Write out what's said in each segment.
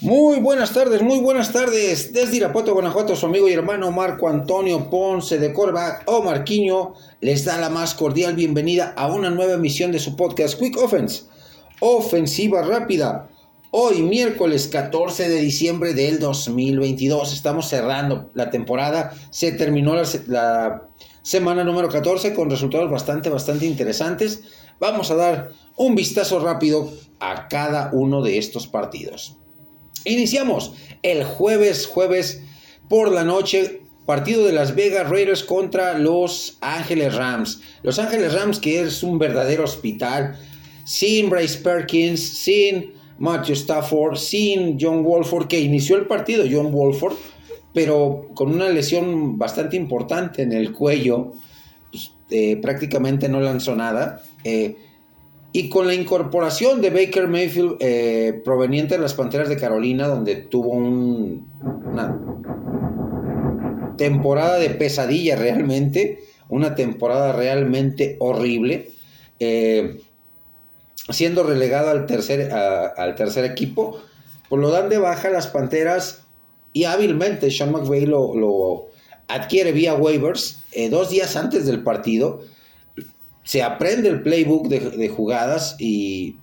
Muy buenas tardes, muy buenas tardes. Desde Irapuato, Guanajuato, su amigo y hermano Marco Antonio Ponce de Corbac o Marquiño les da la más cordial bienvenida a una nueva emisión de su podcast Quick Offense, ofensiva rápida. Hoy, miércoles 14 de diciembre del 2022, estamos cerrando la temporada. Se terminó la, la semana número 14 con resultados bastante, bastante interesantes. Vamos a dar un vistazo rápido a cada uno de estos partidos. Iniciamos el jueves, jueves por la noche, partido de Las Vegas Raiders contra Los Ángeles Rams. Los Ángeles Rams que es un verdadero hospital, sin Bryce Perkins, sin Matthew Stafford, sin John Wolford, que inició el partido John Wolford, pero con una lesión bastante importante en el cuello, pues, eh, prácticamente no lanzó nada. Eh, y con la incorporación de Baker Mayfield eh, proveniente de las Panteras de Carolina, donde tuvo una temporada de pesadilla realmente, una temporada realmente horrible, eh, siendo relegado al tercer, al tercer equipo, pues lo dan de baja las Panteras y hábilmente Sean McVay lo, adquiere vía waivers eh, dos días antes del partido se aprende el playbook de, jugadas y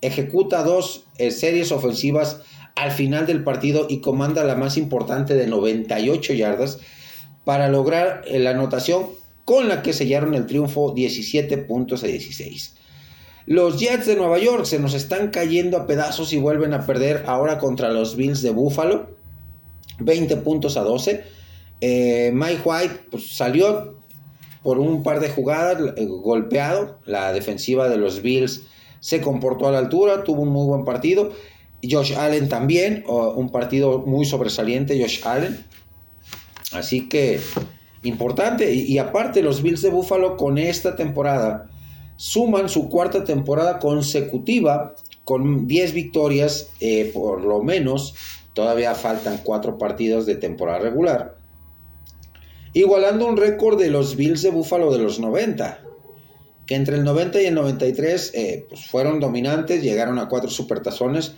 ejecuta dos eh, series ofensivas al final del partido y comanda la más importante de 98 yardas para lograr eh, la anotación con la que sellaron el triunfo 17 puntos a 16. Los Jets de Nueva York se nos están cayendo a pedazos y vuelven a perder ahora contra los Bills de Buffalo. 20 puntos a 12. Eh, Mike White pues, salió por un par de jugadas eh, golpeado. La defensiva de los Bills se comportó a la altura, tuvo un muy buen partido. Josh Allen también, un partido muy sobresaliente, Josh Allen. Así que importante. Y, aparte, los Bills de Buffalo con esta temporada suman su cuarta temporada consecutiva con 10 victorias, eh, por lo menos. Todavía faltan cuatro partidos de temporada regular igualando un récord de los Bills de Buffalo de los 90, que entre el 90 y el 93 eh, pues fueron dominantes, llegaron a cuatro supertazones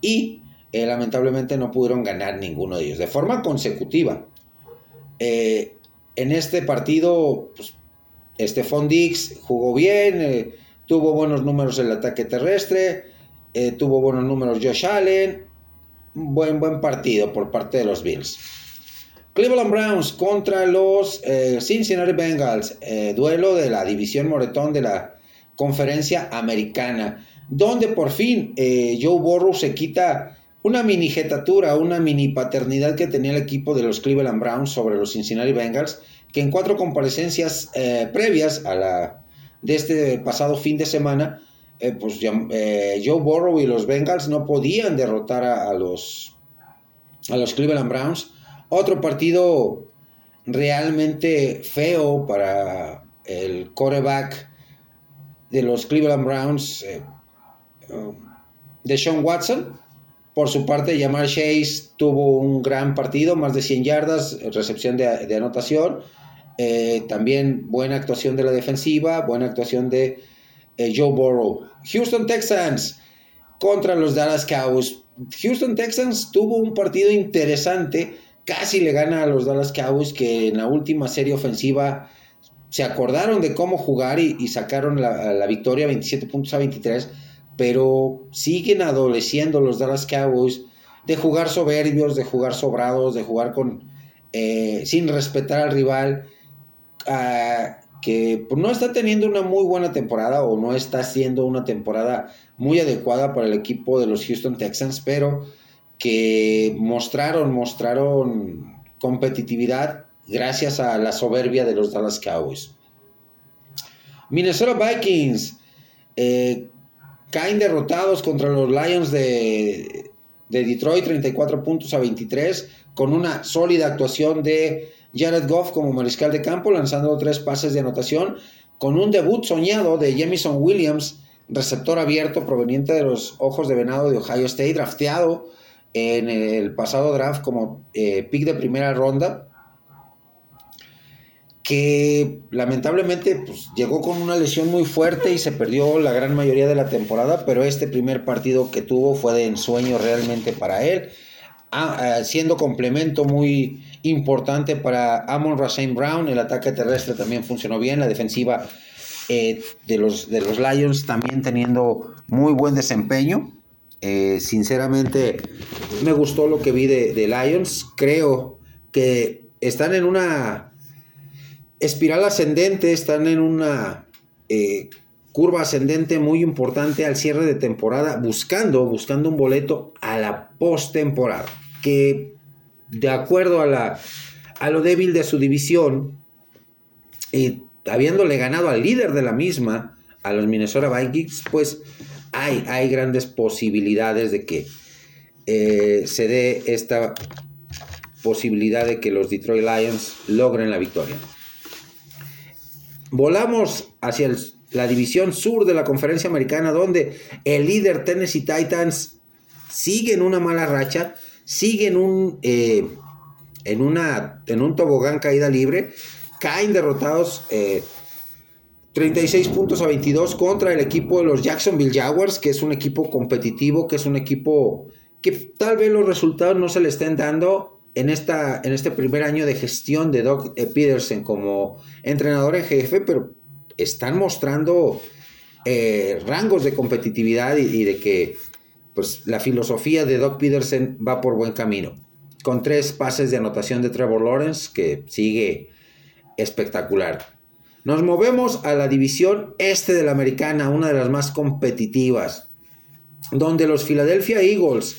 y eh, lamentablemente no pudieron ganar ninguno de ellos de forma consecutiva. Eh, en este partido, pues, Stephon Dix jugó bien, tuvo buenos números en el ataque terrestre, tuvo buenos números Josh Allen, buen, buen partido por parte de los Bills. Cleveland Browns contra los eh, Cincinnati Bengals, eh, duelo de la división Moretón de la conferencia americana, donde por fin eh, Joe Burrow se quita una mini jetatura, una mini paternidad que tenía el equipo de los Cleveland Browns sobre los Cincinnati Bengals, que en cuatro comparecencias previas a la de este pasado fin de semana, pues Joe Burrow y los Bengals no podían derrotar a, los, a los Cleveland Browns otro partido realmente feo para el quarterback de los Cleveland Browns, eh, um, de Sean Watson. Por su parte, Jamar Chase tuvo un gran partido, más de 100 yardas, recepción de, anotación. Eh, también buena actuación de la defensiva, buena actuación de eh, Joe Burrow. Houston Texans contra los Dallas Cowboys. Houston Texans tuvo un partido interesante casi le gana a los Dallas Cowboys que en la última serie ofensiva se acordaron de cómo jugar y, sacaron la, victoria 27 puntos a 23, pero siguen adoleciendo los Dallas Cowboys de jugar soberbios, de jugar sobrados, de jugar con eh, sin respetar al rival, que pues, no está teniendo una muy buena temporada o no está haciendo una temporada muy adecuada para el equipo de los Houston Texans, pero que mostraron, mostraron competitividad gracias a la soberbia de los Dallas Cowboys. Minnesota Vikings eh, caen derrotados contra los Lions de, de, Detroit 34 puntos a 23 con una sólida actuación de Jared Goff como mariscal de campo lanzando tres pases de anotación con un debut soñado de Jamison Williams receptor abierto proveniente de los Ojos de Venado de Ohio State drafteado en el pasado draft como eh, pick de primera ronda. que lamentablemente pues, llegó con una lesión muy fuerte y se perdió la gran mayoría de la temporada, pero este primer partido que tuvo fue de ensueño realmente para él, siendo complemento muy importante para Amon Rasain Brown, el ataque terrestre también funcionó bien, la defensiva eh, de, los, de los Lions también teniendo muy buen desempeño. Eh, sinceramente me gustó lo que vi de, de Lions, creo que están en una espiral ascendente, están en una eh, curva ascendente muy importante al cierre de temporada, buscando, buscando un boleto a la postemporada, que de acuerdo a, la, a lo débil de su división, y habiéndole ganado al líder de la misma, a los Minnesota Vikings, pues hay, hay grandes posibilidades de que eh, se dé esta posibilidad de que los Detroit Lions logren la victoria. Volamos hacia la división sur de la conferencia americana, donde el líder Tennessee Titans sigue en una mala racha, sigue en un, eh, en una, en un tobogán caída libre, caen derrotados 36 eh, puntos a 22 contra el equipo de los Jacksonville Jaguars, que es un equipo competitivo, que es un equipo que tal vez los resultados no se le estén dando en, esta, en este primer año de gestión de Doc eh, Peterson como entrenador en jefe, pero están mostrando eh, rangos de competitividad y, de que pues, la filosofía de Doc Peterson va por buen camino. Con tres pases de anotación de Trevor Lawrence, que sigue espectacular. Nos movemos a la división este de la americana, una de las más competitivas, donde los Philadelphia Eagles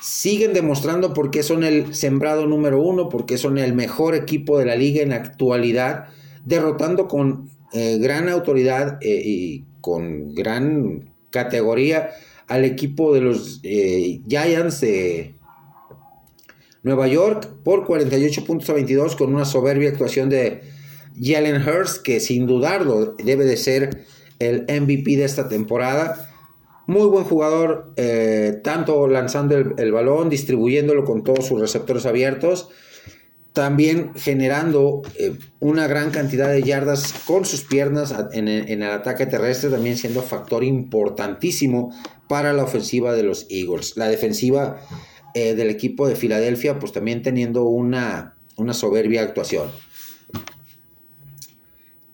siguen demostrando por qué son el sembrado número uno, porque son el mejor equipo de la liga en la actualidad, derrotando con eh, gran autoridad eh, y con gran categoría al equipo de los eh, Giants de Nueva York por 48 puntos a 22 con una soberbia actuación de Jalen Hurst que sin dudarlo debe de ser el MVP de esta temporada muy buen jugador, eh, tanto lanzando el, balón, distribuyéndolo con todos sus receptores abiertos, también generando eh, una gran cantidad de yardas con sus piernas en el, ataque terrestre, también siendo factor importantísimo para la ofensiva de los Eagles. La defensiva eh, del equipo de Filadelfia, pues también teniendo una, una soberbia actuación.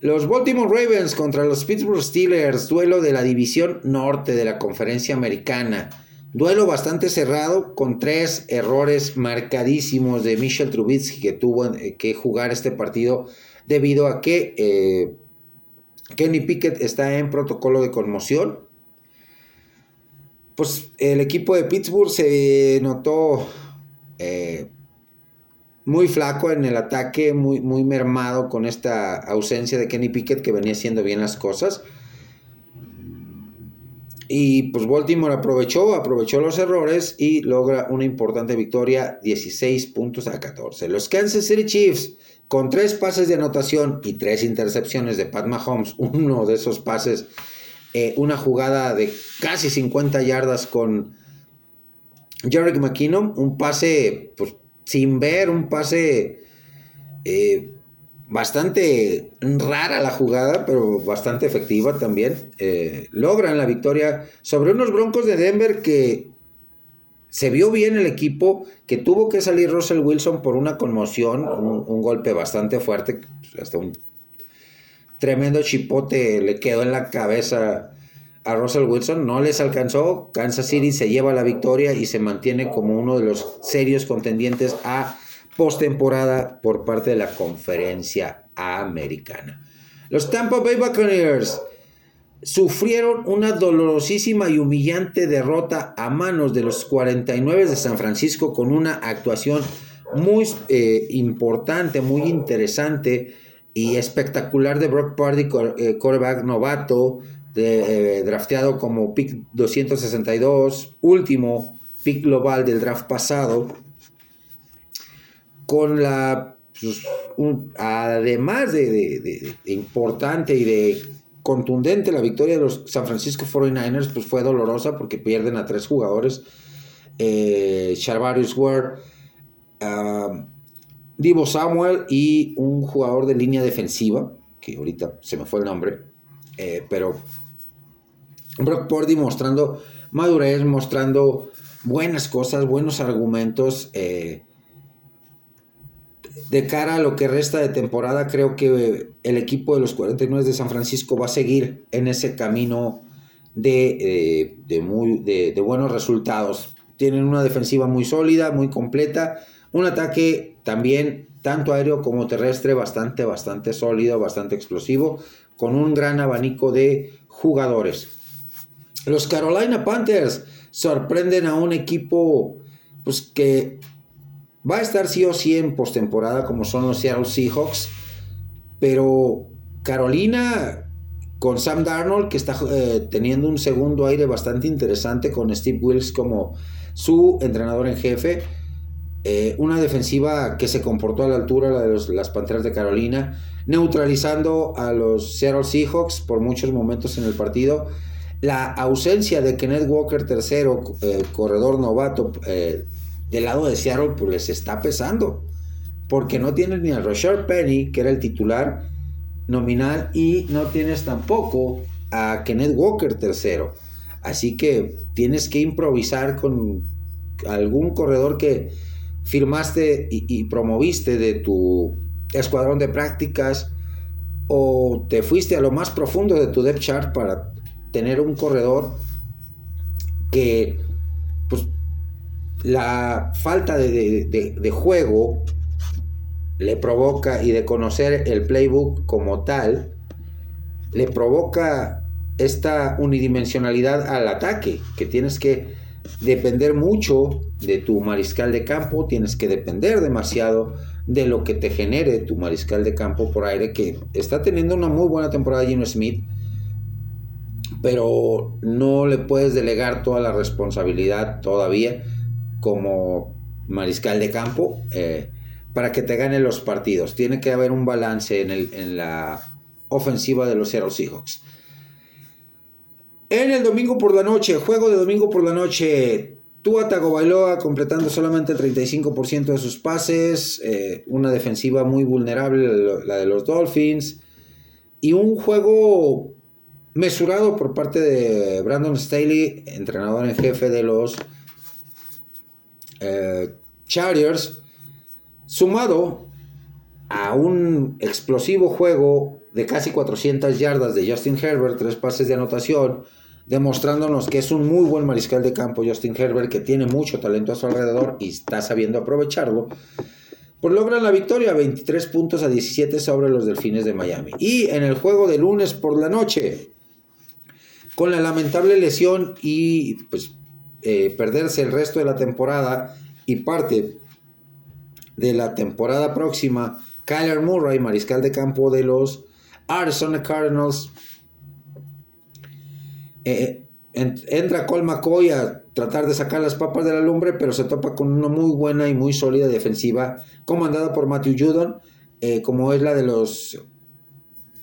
Los Baltimore Ravens contra los Pittsburgh Steelers, duelo de la división norte de la conferencia americana. Duelo bastante cerrado con tres errores marcadísimos de Michel Trubisky que tuvo eh, que jugar este partido debido a que eh, Kenny Pickett está en protocolo de conmoción. Pues el equipo de Pittsburgh se notó eh, muy flaco en el ataque, muy, muy mermado con esta ausencia de Kenny Pickett que venía haciendo bien las cosas. Y pues Baltimore aprovechó, aprovechó los errores y logra una importante victoria, 16 puntos a 14. Los Kansas City Chiefs, con tres pases de anotación y tres intercepciones de Pat Mahomes, uno de esos pases, eh, una jugada de casi 50 yardas con Jarek McKinnon, un pase pues, sin ver un pase eh, bastante rara la jugada, pero bastante efectiva también. Eh, logran la victoria sobre unos Broncos de Denver que se vio bien el equipo, que tuvo que salir Russell Wilson por una conmoción, un, golpe bastante fuerte, hasta un tremendo chipote le quedó en la cabeza a Russell Wilson, no les alcanzó, Kansas City se lleva la victoria y se mantiene como uno de los serios contendientes a postemporada por parte de la conferencia americana. Los Tampa Bay Buccaneers sufrieron una dolorosísima y humillante derrota a manos de los 49 de San Francisco con una actuación muy eh, importante, muy interesante y espectacular de Brock Party, eh, quarterback novato, eh, drafteado como pick 262, último pick global del draft pasado, con la, pues, además de, importante y de contundente la victoria de los San Francisco 49ers, pues fue dolorosa porque pierden a tres jugadores, eh, Charvarius Ward, Divo Samuel y un jugador de línea defensiva, que ahorita se me fue el nombre, eh, pero Brock Purdy mostrando madurez, mostrando buenas cosas, buenos argumentos. Eh, de cara a lo que resta de temporada, creo que el equipo de los 49 de San Francisco va a seguir en ese camino de, eh, muy, de, buenos resultados. Tienen una defensiva muy sólida, muy completa, un ataque también tanto aéreo como terrestre bastante, bastante sólido, bastante explosivo, con un gran abanico de jugadores. Los Carolina Panthers sorprenden a un equipo pues, que va a estar sí o sí en postemporada, como son los Seattle Seahawks, pero Carolina con Sam Darnold, que está eh, teniendo un segundo aire bastante interesante con Steve Wills como su entrenador en jefe. Eh, una defensiva que se comportó a la altura la de las Panteras de Carolina, neutralizando a los Seattle Seahawks por muchos momentos en el partido la ausencia de Kenneth Walker tercero, eh, corredor novato eh, del lado de Seattle, pues les está pesando. Porque no tienes ni a Roger Penny, que era el titular nominal, y no tienes tampoco a Kenneth Walker tercero. Así que tienes que improvisar con algún corredor que firmaste y, y promoviste de tu escuadrón de prácticas o te fuiste a lo más profundo de tu depth chart para tener un corredor que pues la falta de, juego le provoca y de conocer el playbook como tal, le provoca esta unidimensionalidad al ataque, que tienes que depender mucho de tu mariscal de campo, tienes que depender demasiado de lo que te genere tu mariscal de campo por aire, que está teniendo una muy buena temporada Gino Smith, pero no le puedes delegar toda la responsabilidad todavía como mariscal de campo eh, para que te gane los partidos. Tiene que haber un balance en, el, en la ofensiva de los Seattle Seahawks. En el domingo por la noche, juego de domingo por la noche, Tua Tagovailoa completando solamente el 35% de sus pases, eh, una defensiva muy vulnerable, la de los Dolphins, y un juego mesurado por parte de Brandon Staley, entrenador en jefe de los eh, Chargers, sumado a un explosivo juego de casi 400 yardas de Justin Herbert, tres pases de anotación, demostrándonos que es un muy buen mariscal de campo Justin Herbert, que tiene mucho talento a su alrededor y está sabiendo aprovecharlo, pues logran la victoria, 23 puntos a 17 sobre los Delfines de Miami. Y en el juego de lunes por la noche, con la lamentable lesión y pues eh, perderse el resto de la temporada y parte de la temporada próxima, Kyler Murray, mariscal de campo de los Arizona Cardinals, eh, entra Cole McCoy a tratar de sacar las papas de la lumbre, pero se topa con una muy buena y muy sólida defensiva comandada por Matthew Judon, eh, como es la de los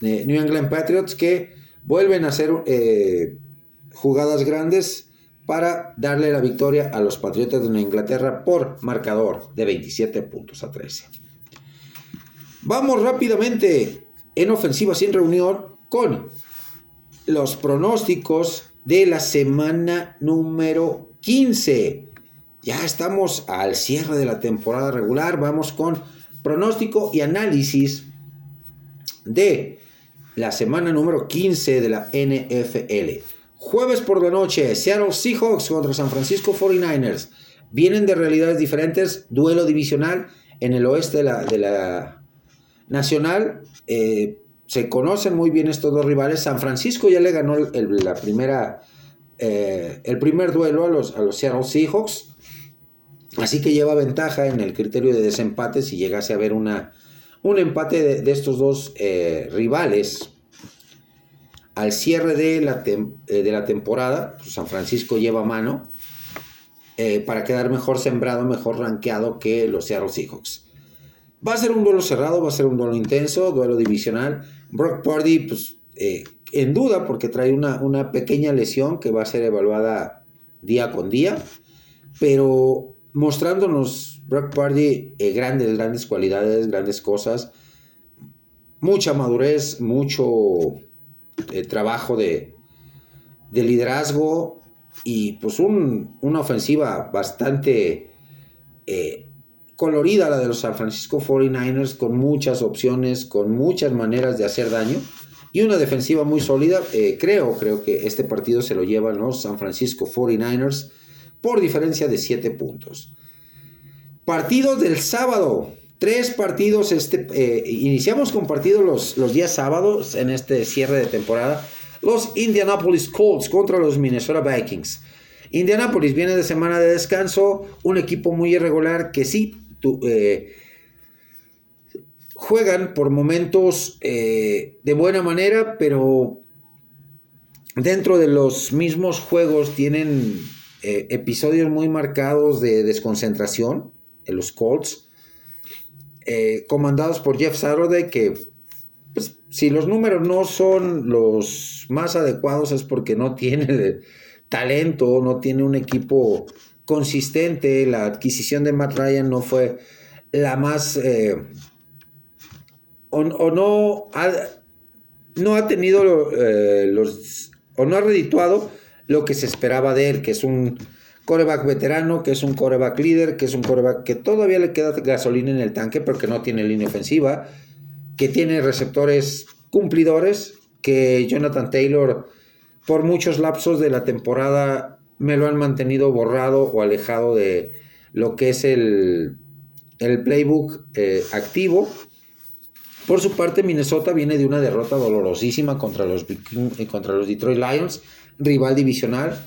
New England Patriots, que vuelven a hacer eh, jugadas grandes para darle la victoria a los Patriotas de Inglaterra por marcador de 27 puntos a 13. Vamos rápidamente en ofensiva sin reunión con los pronósticos de la semana número 15. Ya estamos al cierre de la temporada regular. Vamos con pronóstico y análisis de la semana número 15 de la NFL. Jueves por la noche, Seattle Seahawks contra San Francisco 49ers. Vienen de realidades diferentes, duelo divisional en el oeste de la, de la Nacional. Eh, se conocen muy bien estos dos rivales. San Francisco ya le ganó el, la primera, eh, el primer duelo a los, a los Seattle Seahawks. Así que lleva ventaja en el criterio de desempate si llegase a haber una, un empate de, estos dos eh, rivales al cierre de la, eh, de la temporada, pues, San Francisco lleva mano eh, para quedar mejor sembrado, mejor rankeado que los Seattle Seahawks. Va a ser un duelo cerrado, va a ser un duelo intenso, duelo divisional. Brock Purdy, pues, en duda porque trae una, una pequeña lesión que va a ser evaluada día con día, pero mostrándonos Brock Party, eh, grandes, grandes cualidades, grandes cosas. Mucha madurez, mucho eh, trabajo de, de, liderazgo y pues una ofensiva bastante eh, colorida la de los San Francisco 49ers, con muchas opciones, con muchas maneras de hacer daño y una defensiva muy sólida. creo, creo que este partido se lo llevan los San Francisco 49ers por diferencia de 7 puntos. Partidos del sábado. Tres partidos. Este, eh, iniciamos con partidos los, los días sábados en este cierre de temporada. Los Indianapolis Colts contra los Minnesota Vikings. Indianapolis viene de semana de descanso. Un equipo muy irregular que sí eh, juegan por momentos eh, de buena manera, pero dentro de los mismos juegos tienen episodios muy marcados de desconcentración en los Colts, eh, comandados por Jeff Saturday, que pues, si los números no son los más adecuados es porque no tiene talento, no tiene un equipo consistente, la adquisición de Matt Ryan no fue la más... Eh, o, no, ha, no ha tenido los... o no ha redituado lo que se esperaba de él, que es un coreback veterano, que es un coreback líder, que es un coreback que todavía le queda gasolina en el tanque, pero que no tiene línea ofensiva, que tiene receptores cumplidores, que Jonathan Taylor por muchos lapsos de la temporada me lo han mantenido borrado o alejado de lo que es el, el playbook eh, activo. Por su parte, Minnesota viene de una derrota dolorosísima contra los, contra los Detroit Lions rival divisional.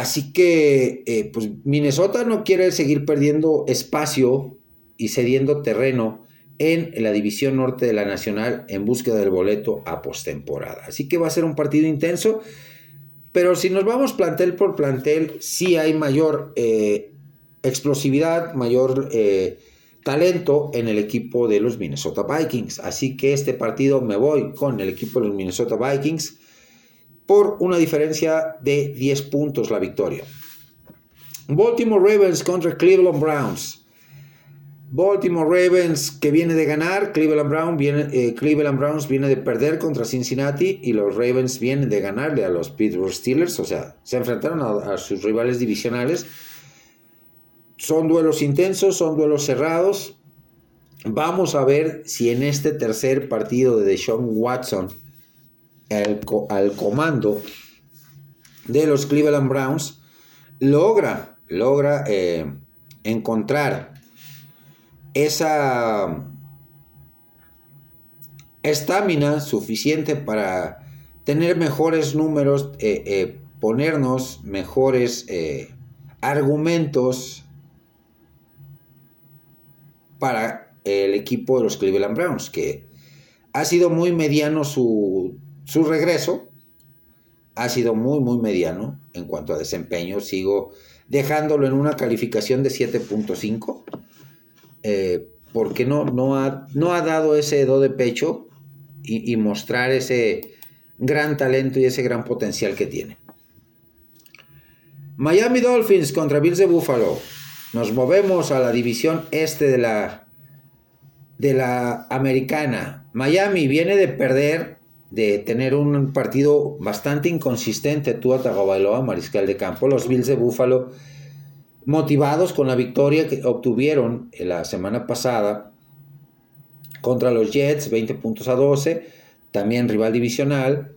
Así que, eh, pues Minnesota no quiere seguir perdiendo espacio y cediendo terreno en la división norte de la Nacional en búsqueda del boleto a postemporada. Así que va a ser un partido intenso, pero si nos vamos plantel por plantel, sí hay mayor eh, explosividad, mayor eh, talento en el equipo de los Minnesota Vikings. Así que este partido me voy con el equipo de los Minnesota Vikings por una diferencia de 10 puntos la victoria. Baltimore Ravens contra Cleveland Browns. Baltimore Ravens que viene de ganar, Cleveland, Brown viene, eh, Cleveland Browns viene de perder contra Cincinnati y los Ravens vienen de ganarle a los Pittsburgh Steelers, o sea, se enfrentaron a, a sus rivales divisionales. Son duelos intensos, son duelos cerrados. Vamos a ver si en este tercer partido de Deshaun Watson al, comando de los Cleveland Browns, logra, logra eh, encontrar esa estamina suficiente para tener mejores números, eh, eh, ponernos mejores argumentos para el equipo de los Cleveland Browns, que ha sido muy mediano su su regreso ha sido muy, muy mediano en cuanto a desempeño. Sigo dejándolo en una calificación de 7.5, eh, porque no, no, ha, no ha dado ese do de pecho y, y mostrar ese gran talento y ese gran potencial que tiene. Miami Dolphins contra Bills de Buffalo. Nos movemos a la división este de la, de la americana. Miami viene de perder de tener un partido bastante inconsistente Tua Tagovailoa, mariscal de campo. Los Bills de Buffalo, motivados con la victoria que obtuvieron la semana pasada contra los Jets, 20 puntos a 12, también rival divisional.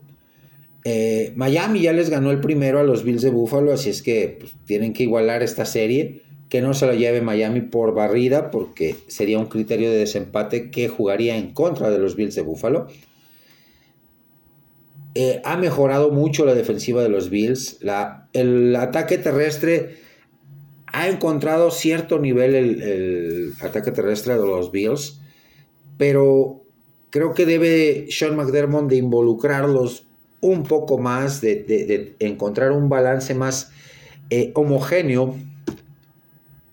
Eh, Miami ya les ganó el primero a los Bills de Buffalo, así es que pues, tienen que igualar esta serie. Que no se la lleve Miami por barrida, porque sería un criterio de desempate que jugaría en contra de los Bills de Buffalo. Eh, ha mejorado mucho la defensiva de los Bills. La, el ataque terrestre ha encontrado cierto nivel el, ataque terrestre de los Bills, pero creo que debe Sean McDermott de involucrarlos un poco más, de, encontrar un balance más eh, homogéneo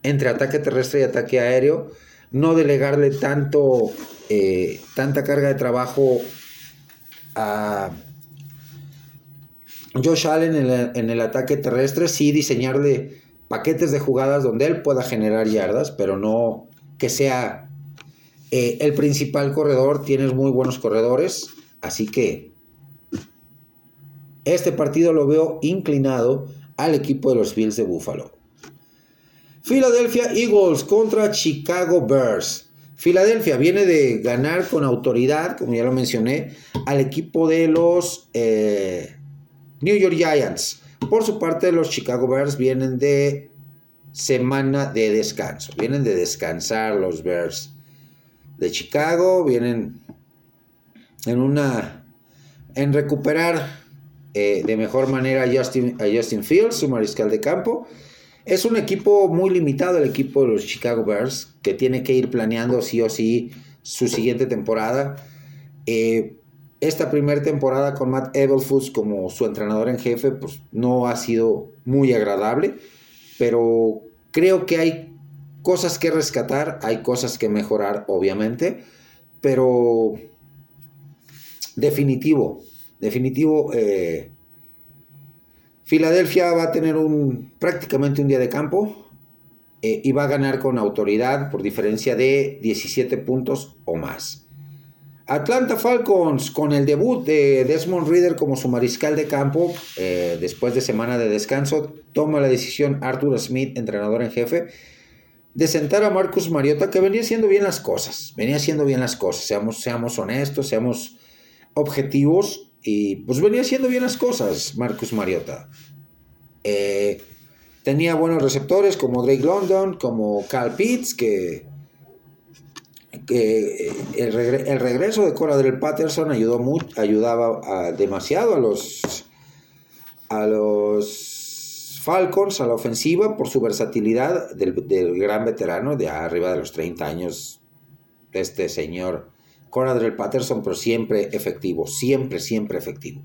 entre ataque terrestre y ataque aéreo, no delegarle tanto, eh, tanta carga de trabajo a Josh Allen en el, ataque terrestre, sí diseñarle paquetes de jugadas donde él pueda generar yardas, pero no que sea eh, el principal corredor. Tienes muy buenos corredores, así que este partido lo veo inclinado al equipo de los Bills de Buffalo. Philadelphia Eagles contra Chicago Bears. Philadelphia viene de ganar con autoridad, como ya lo mencioné, al equipo de los eh, New York Giants. Por su parte, los Chicago Bears vienen de semana de descanso. Vienen de descansar los Bears de Chicago. Vienen en una. en recuperar eh, de mejor manera a Justin, a Justin Fields, su mariscal de campo. Es un equipo muy limitado, el equipo de los Chicago Bears, que tiene que ir planeando sí o sí su siguiente temporada. Eh, esta primera temporada con Matt Eberflus como su entrenador en jefe, pues no ha sido muy agradable, pero creo que hay cosas que rescatar, hay cosas que mejorar, obviamente, pero definitivo, definitivo, eh, Filadelfia va a tener un, prácticamente un día de campo eh, y va a ganar con autoridad por diferencia de 17 puntos o más. Atlanta Falcons con el debut de Desmond Reader como su mariscal de campo eh, después de semana de descanso, toma la decisión Arthur Smith, entrenador en jefe, de sentar a Marcus Mariota que venía haciendo bien las cosas, venía haciendo bien las cosas, seamos, seamos honestos, seamos objetivos y pues venía haciendo bien las cosas Marcus Mariota. Eh, tenía buenos receptores como Drake London, como Cal Pitts que eh, el, regreso de Coradrell Patterson ayudó ayudaba demasiado a los, a los Falcons, a la ofensiva, por su versatilidad del, gran veterano de arriba de los 30 años, este señor Coradrell Patterson, pero siempre efectivo, siempre, siempre efectivo.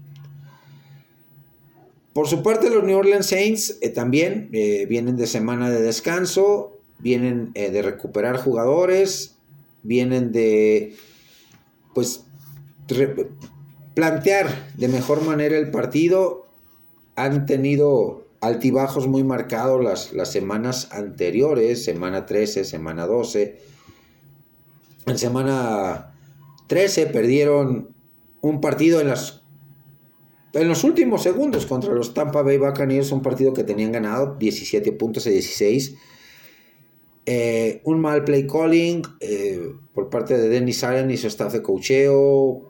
Por su parte, los New Orleans Saints eh, también eh, vienen de semana de descanso, vienen de recuperar jugadores, vienen de, pues, plantear de mejor manera el partido. Han tenido altibajos muy marcados las, las semanas anteriores, semana 13, semana 12. En semana 13 perdieron un partido en las en los últimos segundos contra los Tampa Bay Buccaneers, un partido que tenían ganado 17 puntos a 16 eh, un mal play calling eh, por parte de Dennis Allen y su staff de cocheo.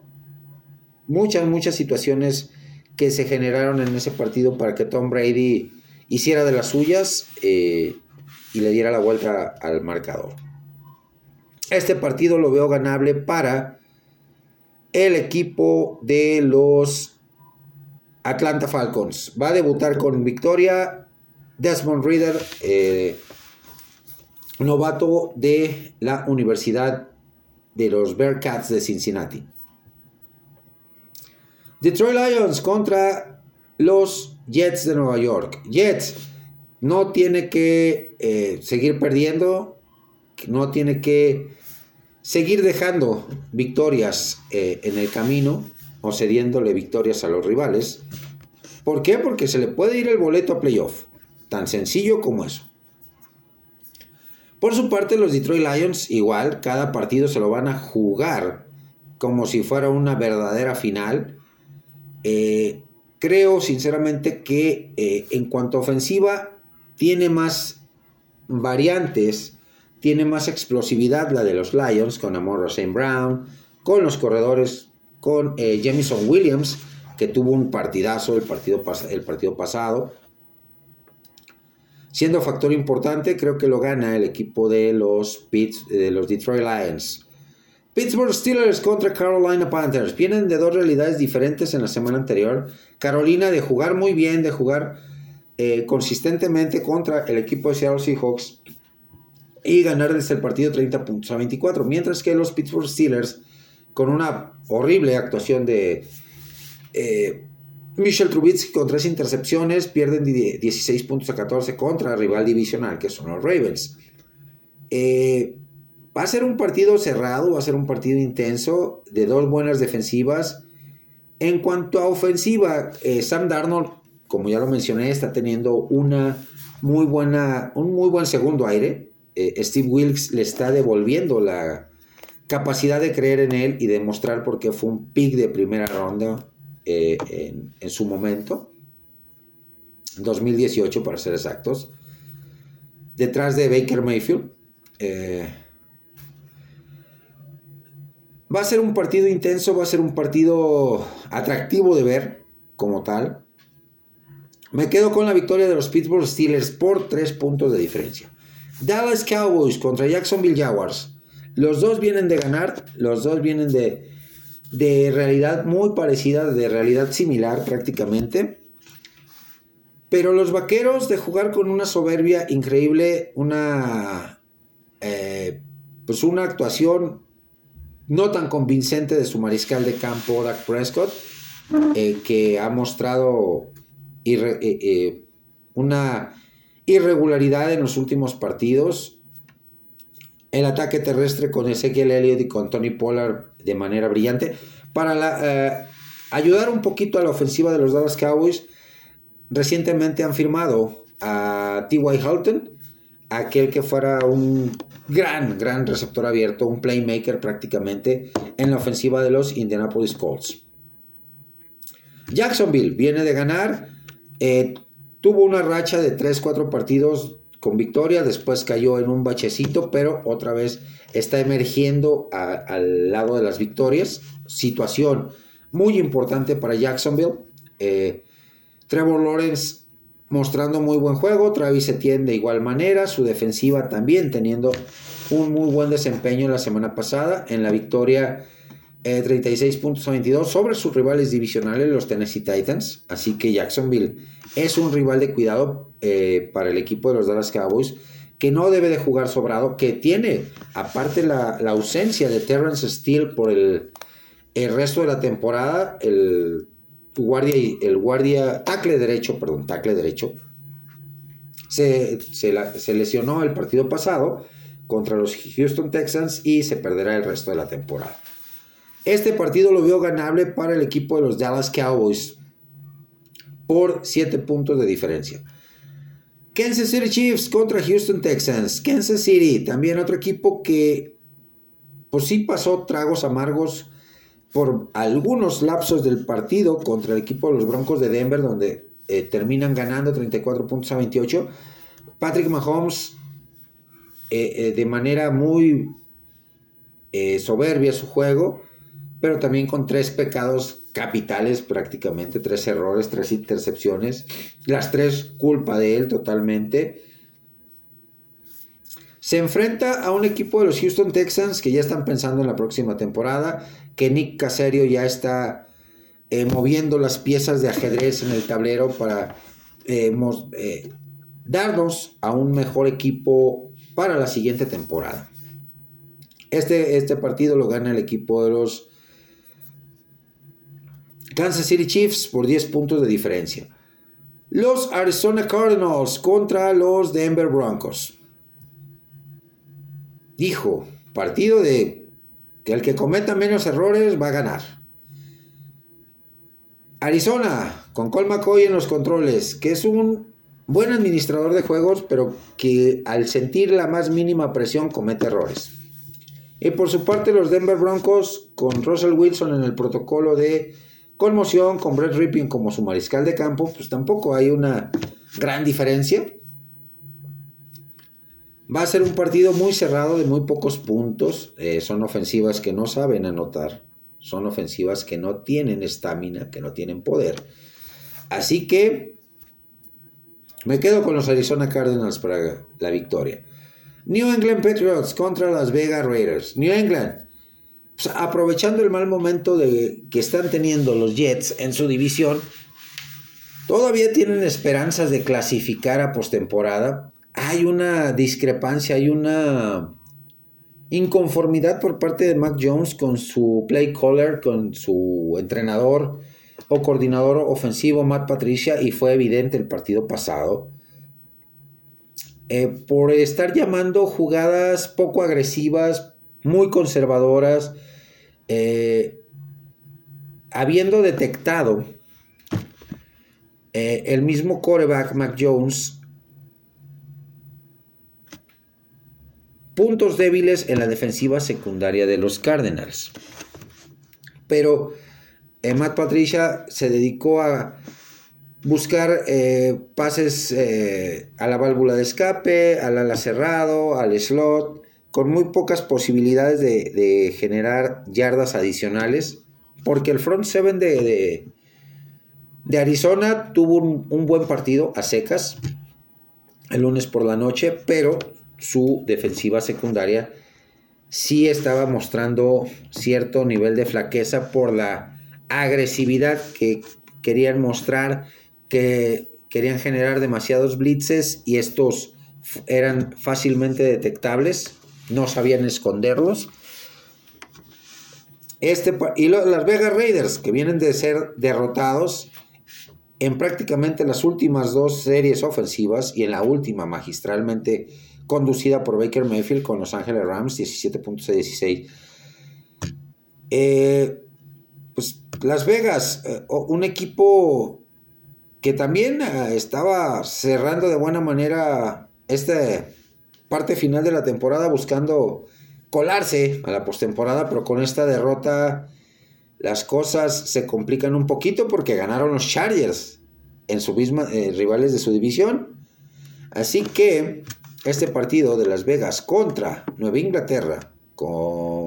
Muchas, muchas situaciones que se generaron en ese partido para que Tom Brady hiciera de las suyas eh, y le diera la vuelta al marcador. Este partido lo veo ganable para el equipo de los Atlanta Falcons. Va a debutar con victoria Desmond Reader novato de la Universidad de los Bearcats de Cincinnati. Detroit Lions contra los Jets de Nueva York. Jets no tiene que eh, seguir perdiendo, no tiene que seguir dejando victorias eh, en el camino o cediéndole victorias a los rivales. ¿Por qué? Porque se le puede ir el boleto a playoff. Tan sencillo como eso. Por su parte, los Detroit Lions, igual, cada partido se lo van a jugar como si fuera una verdadera final. Eh, creo sinceramente que eh, en cuanto a ofensiva, tiene más variantes, tiene más explosividad la de los Lions con Amor St. Brown, con los corredores, con eh, Jamison Williams, que tuvo un partidazo el partido, el partido pasado Siendo factor importante, creo que lo gana el equipo de los, de los Detroit Lions. Pittsburgh Steelers contra Carolina Panthers. Vienen de dos realidades diferentes en la semana anterior. Carolina de jugar muy bien, de jugar eh, consistentemente contra el equipo de Seattle Seahawks y ganar desde el partido 30 puntos a 24. Mientras que los Pittsburgh Steelers, con una horrible actuación de eh, Michel Trubisky con tres intercepciones, pierden 16 puntos a 14 contra el rival divisional, que son los Ravens. Eh, va a ser un partido cerrado, va a ser un partido intenso, de dos buenas defensivas. En cuanto a ofensiva, eh, Sam Darnold, como ya lo mencioné, está teniendo una muy buena, un muy buen segundo aire. Eh, Steve Wilkes le está devolviendo la capacidad de creer en él y demostrar por qué fue un pick de primera ronda eh, en, su momento. 2018 para ser exactos. Detrás de Baker Mayfield. Eh, va a ser un partido intenso, va a ser un partido atractivo de ver como tal. Me quedo con la victoria de los Pittsburgh Steelers por tres puntos de diferencia. Dallas Cowboys contra Jacksonville Jaguars. Los dos vienen de ganar, los dos vienen de, de realidad muy parecida, de realidad similar prácticamente. Pero los vaqueros de jugar con una soberbia increíble, una, eh, pues una actuación no tan convincente de su mariscal de campo, Dak Prescott, eh, que ha mostrado eh, una irregularidad en los últimos partidos. El ataque terrestre con Ezequiel Elliott y con Tony Pollard de manera brillante. Para eh, ayudar un poquito a la ofensiva de los Dallas Cowboys, recientemente han firmado a T.Y. Halton, aquel que fuera un gran, gran receptor abierto, un playmaker prácticamente en la ofensiva de los Indianapolis Colts. Jacksonville viene de ganar eh, tuvo una racha de 3-4 partidos con victoria, después cayó en un bachecito, pero otra vez está emergiendo al lado de las victorias. Situación muy importante para Jacksonville. Eh, Trevor Lawrence mostrando muy buen juego, Travis Etienne de igual manera, su defensiva también teniendo un muy buen desempeño la semana pasada en la victoria 36 puntos a 22 sobre sus rivales divisionales, los Tennessee Titans. Así que Jacksonville es un rival de cuidado eh, para el equipo de los Dallas Cowboys, que no debe de jugar sobrado, que tiene, aparte la, ausencia de Terrence Steele por el, el, resto de la temporada, el guardia, el guardia, tackle derecho, perdón, tackle derecho, se, se lesionó el partido pasado contra los Houston Texans y se perderá el resto de la temporada. Este partido lo vio ganable para el equipo de los Dallas Cowboys por 7 puntos de diferencia. Kansas City Chiefs contra Houston Texans. Kansas City, también otro equipo que pues sí pasó tragos amargos por algunos lapsos del partido contra el equipo de los Broncos de Denver, donde eh, terminan ganando 34 puntos a 28. Patrick Mahomes, eh, eh, de manera muy soberbia su juego, pero también con tres pecados capitales prácticamente, tres errores, tres intercepciones, las tres culpa de él totalmente. Se enfrenta a un equipo de los Houston Texans que ya están pensando en la próxima temporada, que Nick Caserio ya está eh, moviendo las piezas de ajedrez en el tablero para eh, eh, darnos a un mejor equipo para la siguiente temporada. Este, este partido lo gana el equipo de los Kansas City Chiefs por 10 puntos de diferencia. Los Arizona Cardinals contra los Denver Broncos. Dijo, partido de que el que cometa menos errores va a ganar. Arizona, con Cole McCoy en los controles, que es un buen administrador de juegos, pero que al sentir la más mínima presión comete errores. Y por su parte los Denver Broncos, con Russell Wilson en el protocolo de Conmoción con Brett Ripping como su mariscal de campo, pues tampoco hay una gran diferencia. Va a ser un partido muy cerrado de muy pocos puntos. Eh, son ofensivas que no saben anotar. Son ofensivas que no tienen estamina, que no tienen poder. Así que me quedo con los Arizona Cardinals para la victoria. New England Patriots contra las Vegas Raiders. New England pues, aprovechando el mal momento de, que están teniendo los Jets en su división, todavía tienen esperanzas de clasificar a postemporada. Hay una discrepancia, hay una inconformidad por parte de Mac Jones con su play caller, con su entrenador o coordinador ofensivo Matt Patricia y fue evidente el partido pasado. Eh, por estar llamando jugadas poco agresivas, muy conservadoras, eh, habiendo detectado eh, el mismo coreback Mac Jones puntos débiles en la defensiva secundaria de los Cardinals. Pero eh, Matt Patricia se dedicó a buscar eh, pases a la válvula de escape, al ala cerrado, al slot, con muy pocas posibilidades de, generar yardas adicionales, porque el front seven de, de, Arizona tuvo un, un, buen partido a secas el lunes por la noche, pero su defensiva secundaria sí estaba mostrando cierto nivel de flaqueza por la agresividad que querían mostrar que querían generar demasiados blitzes y estos eran fácilmente detectables, no sabían esconderlos. Este, y las Vegas Raiders, que vienen de ser derrotados en prácticamente las últimas dos series ofensivas y en la última magistralmente conducida por Baker Mayfield con Los Ángeles Rams, 17 puntos a 16. Eh, pues Las Vegas, eh, un equipo que también eh, estaba cerrando de buena manera esta parte final de la temporada buscando colarse a la postemporada, pero con esta derrota las cosas se complican un poquito porque ganaron los Chargers en su misma eh, rivales de su división. Así que este partido de Las Vegas contra Nueva Inglaterra,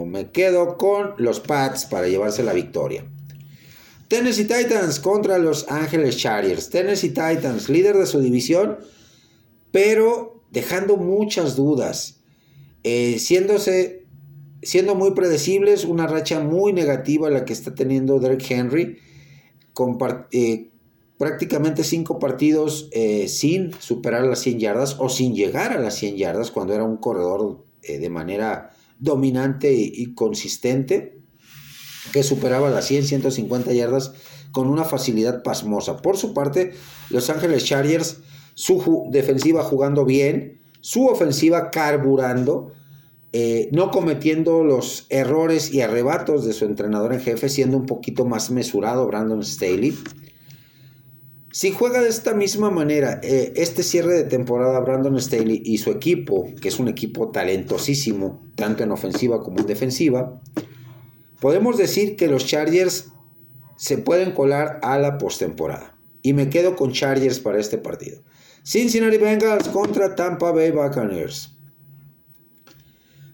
me quedo con los Pats para llevarse la victoria. Tennessee Titans contra Los Ángeles Chargers. Tennessee Titans, líder de su división, pero dejando muchas dudas. Eh, siendo muy predecibles, una racha muy negativa la que está teniendo Derek Henry, con eh, prácticamente cinco partidos eh, sin superar las 100 yardas o sin llegar a las 100 yardas cuando era un corredor de manera dominante y consistente que superaba las 100, 150 yardas con una facilidad pasmosa. Por su parte, Los Ángeles Chargers, su defensiva jugando bien, su ofensiva carburando, eh, no cometiendo los errores y arrebatos de su entrenador en jefe, siendo un poquito más mesurado Brandon Staley. Si juega de esta misma manera eh, este cierre de temporada Brandon Staley y su equipo, que es un equipo talentosísimo, tanto en ofensiva como en defensiva, Podemos decir que los Chargers se pueden colar a la postemporada. Y me quedo con Chargers para este partido. Cincinnati Bengals contra Tampa Bay Buccaneers.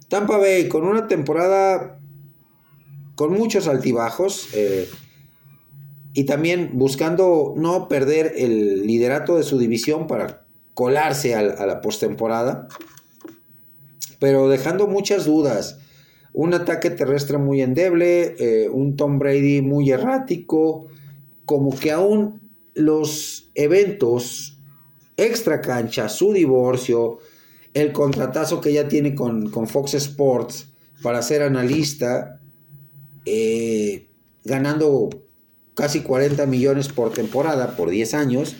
Tampa Bay con una temporada con muchos altibajos eh, y también buscando no perder el liderato de su división para colarse a, la postemporada, pero dejando muchas dudas un ataque terrestre muy endeble, eh, un Tom Brady muy errático, como que aún los eventos extra cancha, su divorcio, el contratazo que ya tiene con, Fox Sports para ser analista, eh, ganando casi 40 millones por temporada por 10 años,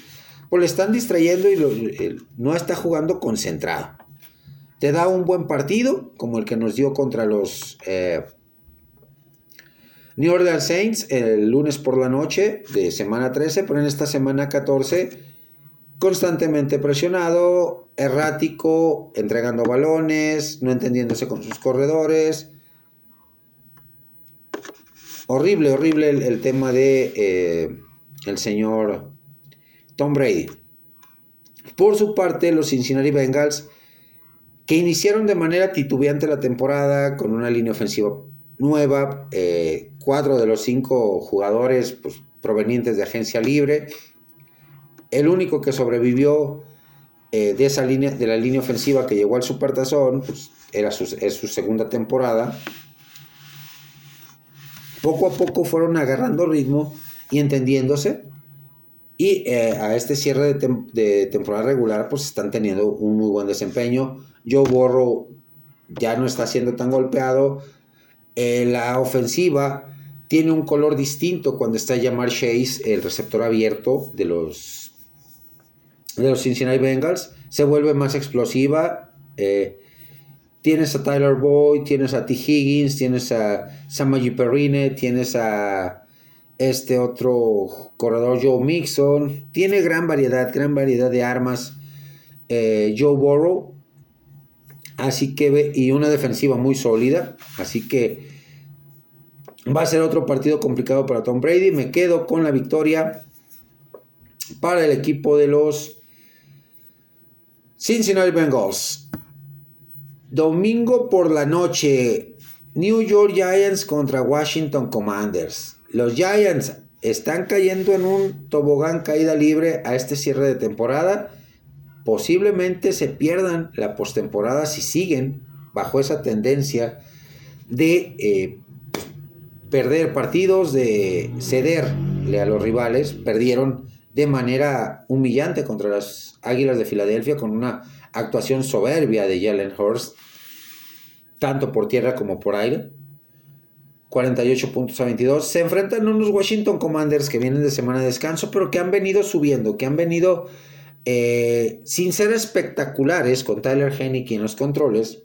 pues le están distrayendo y no está jugando concentrado. Te da un buen partido, como el que nos dio contra los eh, New Orleans Saints el lunes por la noche de semana 13, pero en esta semana 14 constantemente presionado, errático, entregando balones, no entendiéndose con sus corredores. Horrible, horrible el, tema de eh, el señor Tom Brady. Por su parte, los Cincinnati Bengals que iniciaron de manera titubeante la temporada con una línea ofensiva nueva, eh, cuatro de los cinco jugadores pues, provenientes de agencia libre. El único que sobrevivió eh, de esa línea, de la línea ofensiva que llegó al Supertazón, pues, era su, es su segunda temporada. Poco a poco fueron agarrando ritmo y entendiéndose. Y eh, a este cierre de, temporada regular, pues están teniendo un muy buen desempeño. Joe Borro ya no está siendo tan golpeado. Eh, la ofensiva tiene un color distinto cuando está Jamar Chase, el receptor abierto de los, de los Cincinnati Bengals. Se vuelve más explosiva. Eh, tienes a Tyler Boyd, tienes a T. Higgins, tienes a Samaji Perrine, tienes a este otro corredor Joe Mixon. Tiene gran variedad, gran variedad de armas. Eh, Joe Burrow Así que, y una defensiva muy sólida. Así que va a ser otro partido complicado para Tom Brady. Me quedo con la victoria para el equipo de los Cincinnati Bengals. Domingo por la noche, New York Giants contra Washington Commanders. Los Giants están cayendo en un tobogán caída libre a este cierre de temporada. Posiblemente se pierdan la postemporada si siguen bajo esa tendencia de eh, perder partidos, de cederle a los rivales. Perdieron de manera humillante contra las Águilas de Filadelfia con una actuación soberbia de Jalen Hurst, tanto por tierra como por aire. 48 puntos a 22. Se enfrentan unos Washington Commanders que vienen de semana de descanso, pero que han venido subiendo, que han venido eh, sin ser espectaculares con Tyler Henneke en los controles,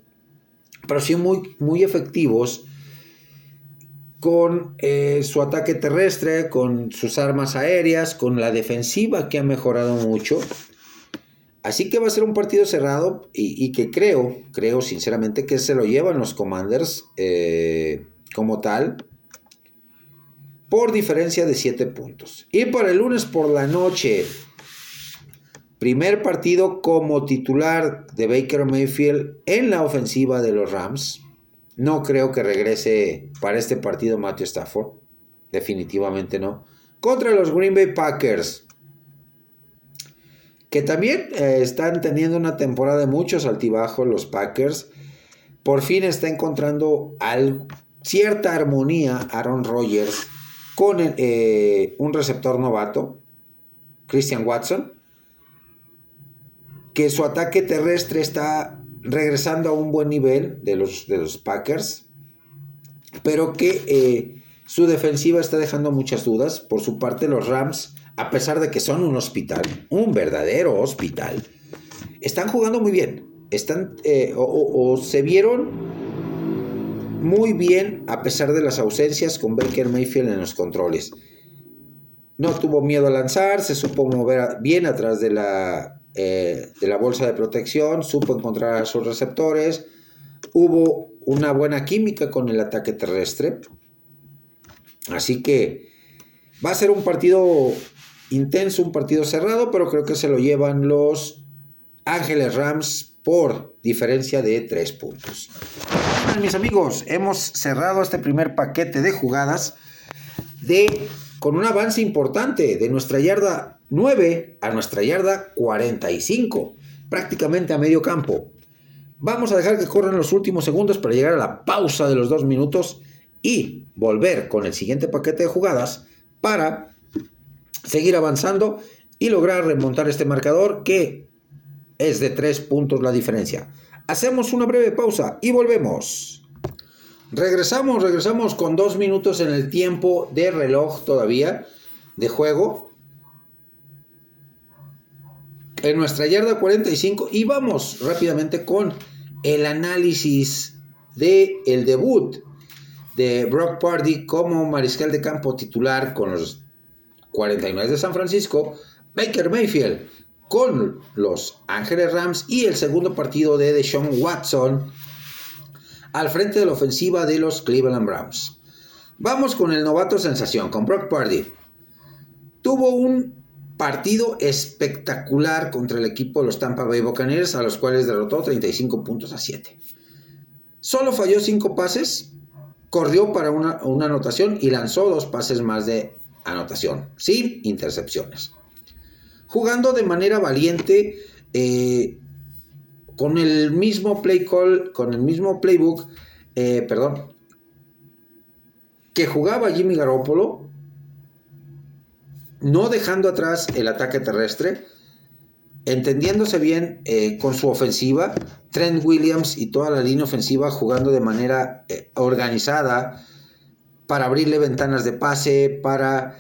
pero sí muy, muy efectivos con eh, su ataque terrestre, con sus armas aéreas, con la defensiva que ha mejorado mucho. Así que va a ser un partido cerrado y, que creo, creo sinceramente que se lo llevan los Commanders. Eh, como tal por diferencia de 7 puntos. Y para el lunes por la noche, primer partido como titular de Baker Mayfield en la ofensiva de los Rams. No creo que regrese para este partido Matthew Stafford. Definitivamente no. Contra los Green Bay Packers. Que también eh, están teniendo una temporada de muchos altibajos los Packers. Por fin está encontrando cierta armonía Aaron Rodgers con eh, un receptor novato, Christian Watson, que su ataque terrestre está regresando a un buen nivel de los, de los Packers, pero que eh, su defensiva está dejando muchas dudas. Por su parte, los Rams, a pesar de que son un hospital, un verdadero hospital, están jugando muy bien. Están, eh, o se vieron muy bien a pesar de las ausencias con Baker Mayfield en los controles. No tuvo miedo a lanzar, se supo mover bien atrás de la, eh, de la bolsa de protección, supo encontrar a sus receptores, hubo una buena química con el ataque terrestre. Así que va a ser un partido intenso, un partido cerrado, pero creo que se lo llevan los Ángeles Rams por diferencia de tres puntos mis amigos, hemos cerrado este primer paquete de jugadas de con un avance importante de nuestra yarda 9 a nuestra yarda 45, prácticamente a medio campo. Vamos a dejar que corran los últimos segundos para llegar a la pausa de los dos minutos y volver con el siguiente paquete de jugadas para seguir avanzando y lograr remontar este marcador que es de tres puntos la diferencia. Hacemos una breve pausa y volvemos. Regresamos, regresamos con dos minutos en el tiempo de reloj todavía de juego. En nuestra yarda 45 y vamos rápidamente con el análisis de el debut de Brock Party como mariscal de campo titular con los 49 de San Francisco, Baker Mayfield con los Ángeles Rams y el segundo partido de Deshaun Watson al frente de la ofensiva de los Cleveland Browns. Vamos con el novato sensación, con Brock Purdy. Tuvo un partido espectacular contra el equipo de los Tampa Bay Buccaneers, a los cuales derrotó 35 puntos a 7. Solo falló 5 pases, corrió para una, anotación y lanzó dos pases más de anotación, sin intercepciones jugando de manera valiente, eh, con el mismo play call, con el mismo playbook, eh, perdón, que jugaba Jimmy Garoppolo, no dejando atrás el ataque terrestre, entendiéndose bien eh, con su ofensiva, Trent Williams y toda la línea ofensiva jugando de manera organizada para abrirle ventanas de pase, para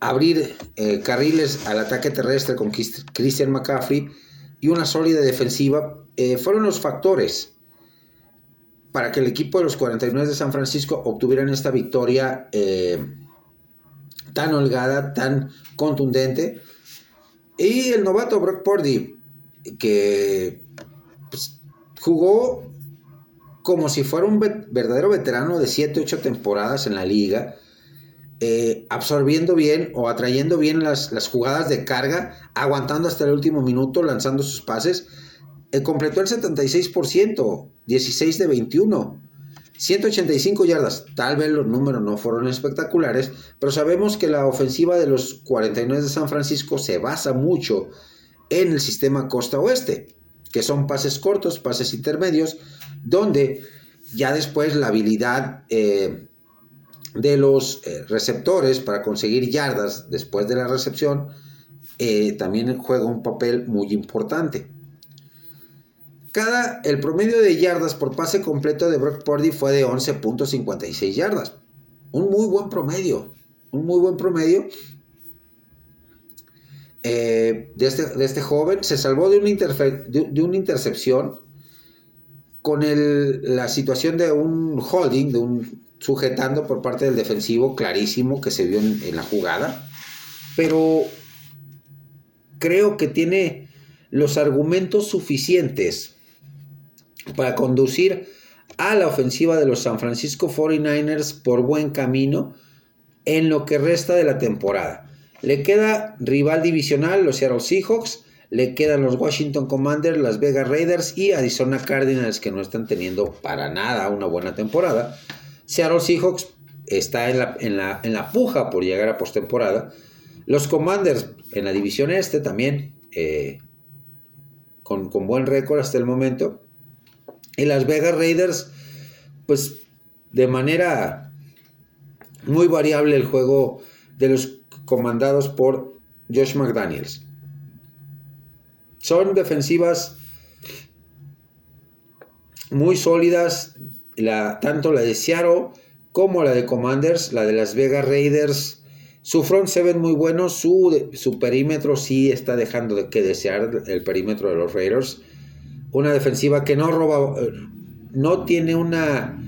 abrir eh, carriles al ataque terrestre con Christian McCaffrey y una sólida defensiva eh, fueron los factores para que el equipo de los 49 de San Francisco obtuvieran esta victoria eh, tan holgada, tan contundente. Y el novato Brock Purdy, que pues, jugó como si fuera un verdadero veterano de 7, 8 temporadas en la liga, eh, absorbiendo bien o atrayendo bien las, jugadas de carga, aguantando hasta el último minuto, lanzando sus pases. Eh, completó el 76%, 16 de 21. 185 yardas, tal vez los números no fueron espectaculares, pero sabemos que la ofensiva de los 49 de San Francisco se basa mucho en el sistema costa oeste, que son pases cortos, pases intermedios, donde ya después la habilidad eh, de los eh, receptores para conseguir yardas después de la recepción eh, también juega un papel muy importante. Cada, el promedio de yardas por pase completo de Brock Purdy fue de 11.56 yardas. Un muy buen promedio. Un muy buen promedio eh, de, este, de, este, joven. Se salvó de una, de, una intercepción con el, la situación de un holding, de un sujetando por parte del defensivo clarísimo que se vio en, en la jugada. Pero creo que tiene los argumentos suficientes para conducir a la ofensiva de los San Francisco 49ers por buen camino en lo que resta de la temporada. Le queda rival divisional, los Seattle Seahawks, le quedan los Washington Commanders, las Vegas Raiders y Arizona Cardinals que no están teniendo para nada una buena temporada. Seattle Seahawks está en la, en la, en la puja por llegar a postemporada. Los Commanders en la división este también eh, con, con buen récord hasta el momento. Y Las Vegas Raiders, pues de manera muy variable el juego de los comandados por Josh McDaniels. Son defensivas muy sólidas, la, tanto la de Seattle como la de Commanders, la de Las Vegas Raiders. Su front seven muy bueno, su, su perímetro sí está dejando de que desear el perímetro de los Raiders una defensiva que no roba, no tiene una,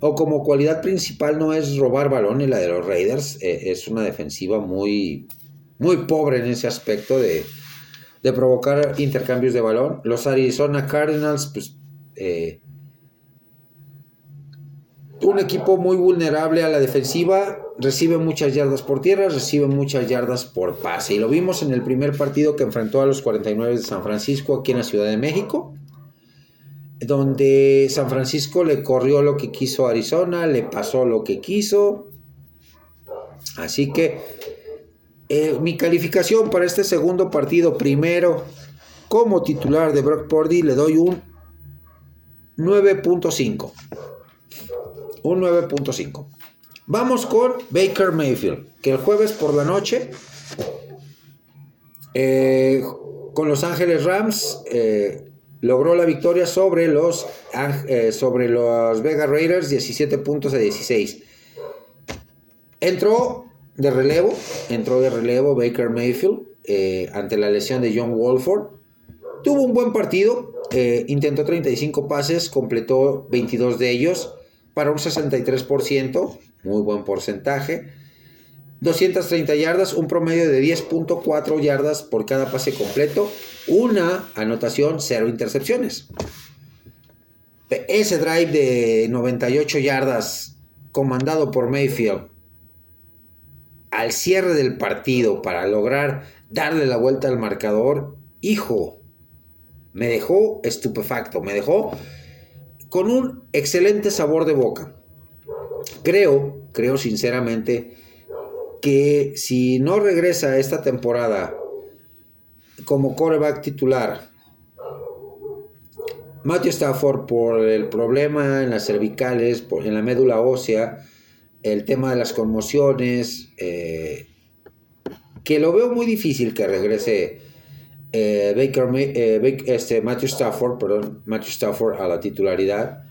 o como cualidad principal no es robar balón y la de los Raiders, eh, es una defensiva muy, muy pobre en ese aspecto de, de provocar intercambios de balón. Los Arizona Cardinals, pues, eh, un equipo muy vulnerable a la defensiva, recibe muchas yardas por tierra, recibe muchas yardas por pase. Y lo vimos en el primer partido que enfrentó a los 49 de San Francisco aquí en la Ciudad de México donde San Francisco le corrió lo que quiso a Arizona, le pasó lo que quiso. Así que eh, mi calificación para este segundo partido, primero como titular de Brock Purdy, le doy un 9.5. Un 9.5. Vamos con Baker Mayfield, que el jueves por la noche eh, con Los Ángeles Rams eh, logró la victoria sobre los, eh, sobre los Vega Raiders 17 puntos a 16. Entró de relevo, entró de relevo Baker Mayfield eh, ante la lesión de John Wolford. Tuvo un buen partido, eh, intentó 35 pases, completó 22 de ellos para un 63%, muy buen porcentaje. 230 yardas, un promedio de 10.4 yardas por cada pase completo, una anotación, cero intercepciones. Ese drive de 98 yardas comandado por Mayfield al cierre del partido para lograr darle la vuelta al marcador, hijo, me dejó estupefacto, me dejó con un excelente sabor de boca. Creo, creo sinceramente que si no regresa esta temporada como coreback titular, Matthew Stafford por el problema en las cervicales, por, en la médula ósea, el tema de las conmociones, eh, que lo veo muy difícil que regrese eh, Baker, eh, este, Matthew Stafford, perdón, Matthew Stafford a la titularidad,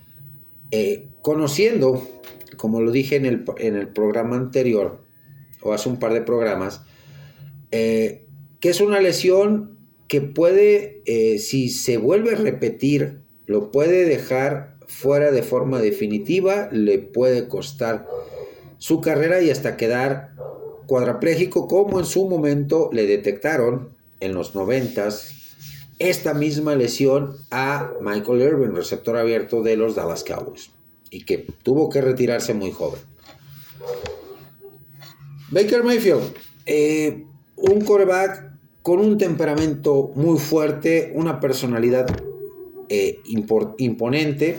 conociendo, como lo dije en el, en el programa anterior, o hace un par de programas, eh, que es una lesión que puede, eh, si se vuelve a repetir, lo puede dejar fuera de forma definitiva, le puede costar su carrera y hasta quedar cuadraplégico, como en su momento le detectaron en los noventas esta misma lesión a Michael Irvin, receptor abierto de los Dallas Cowboys, y que tuvo que retirarse muy joven. Baker Mayfield, eh, un coreback con un temperamento muy fuerte, una personalidad eh, imponente,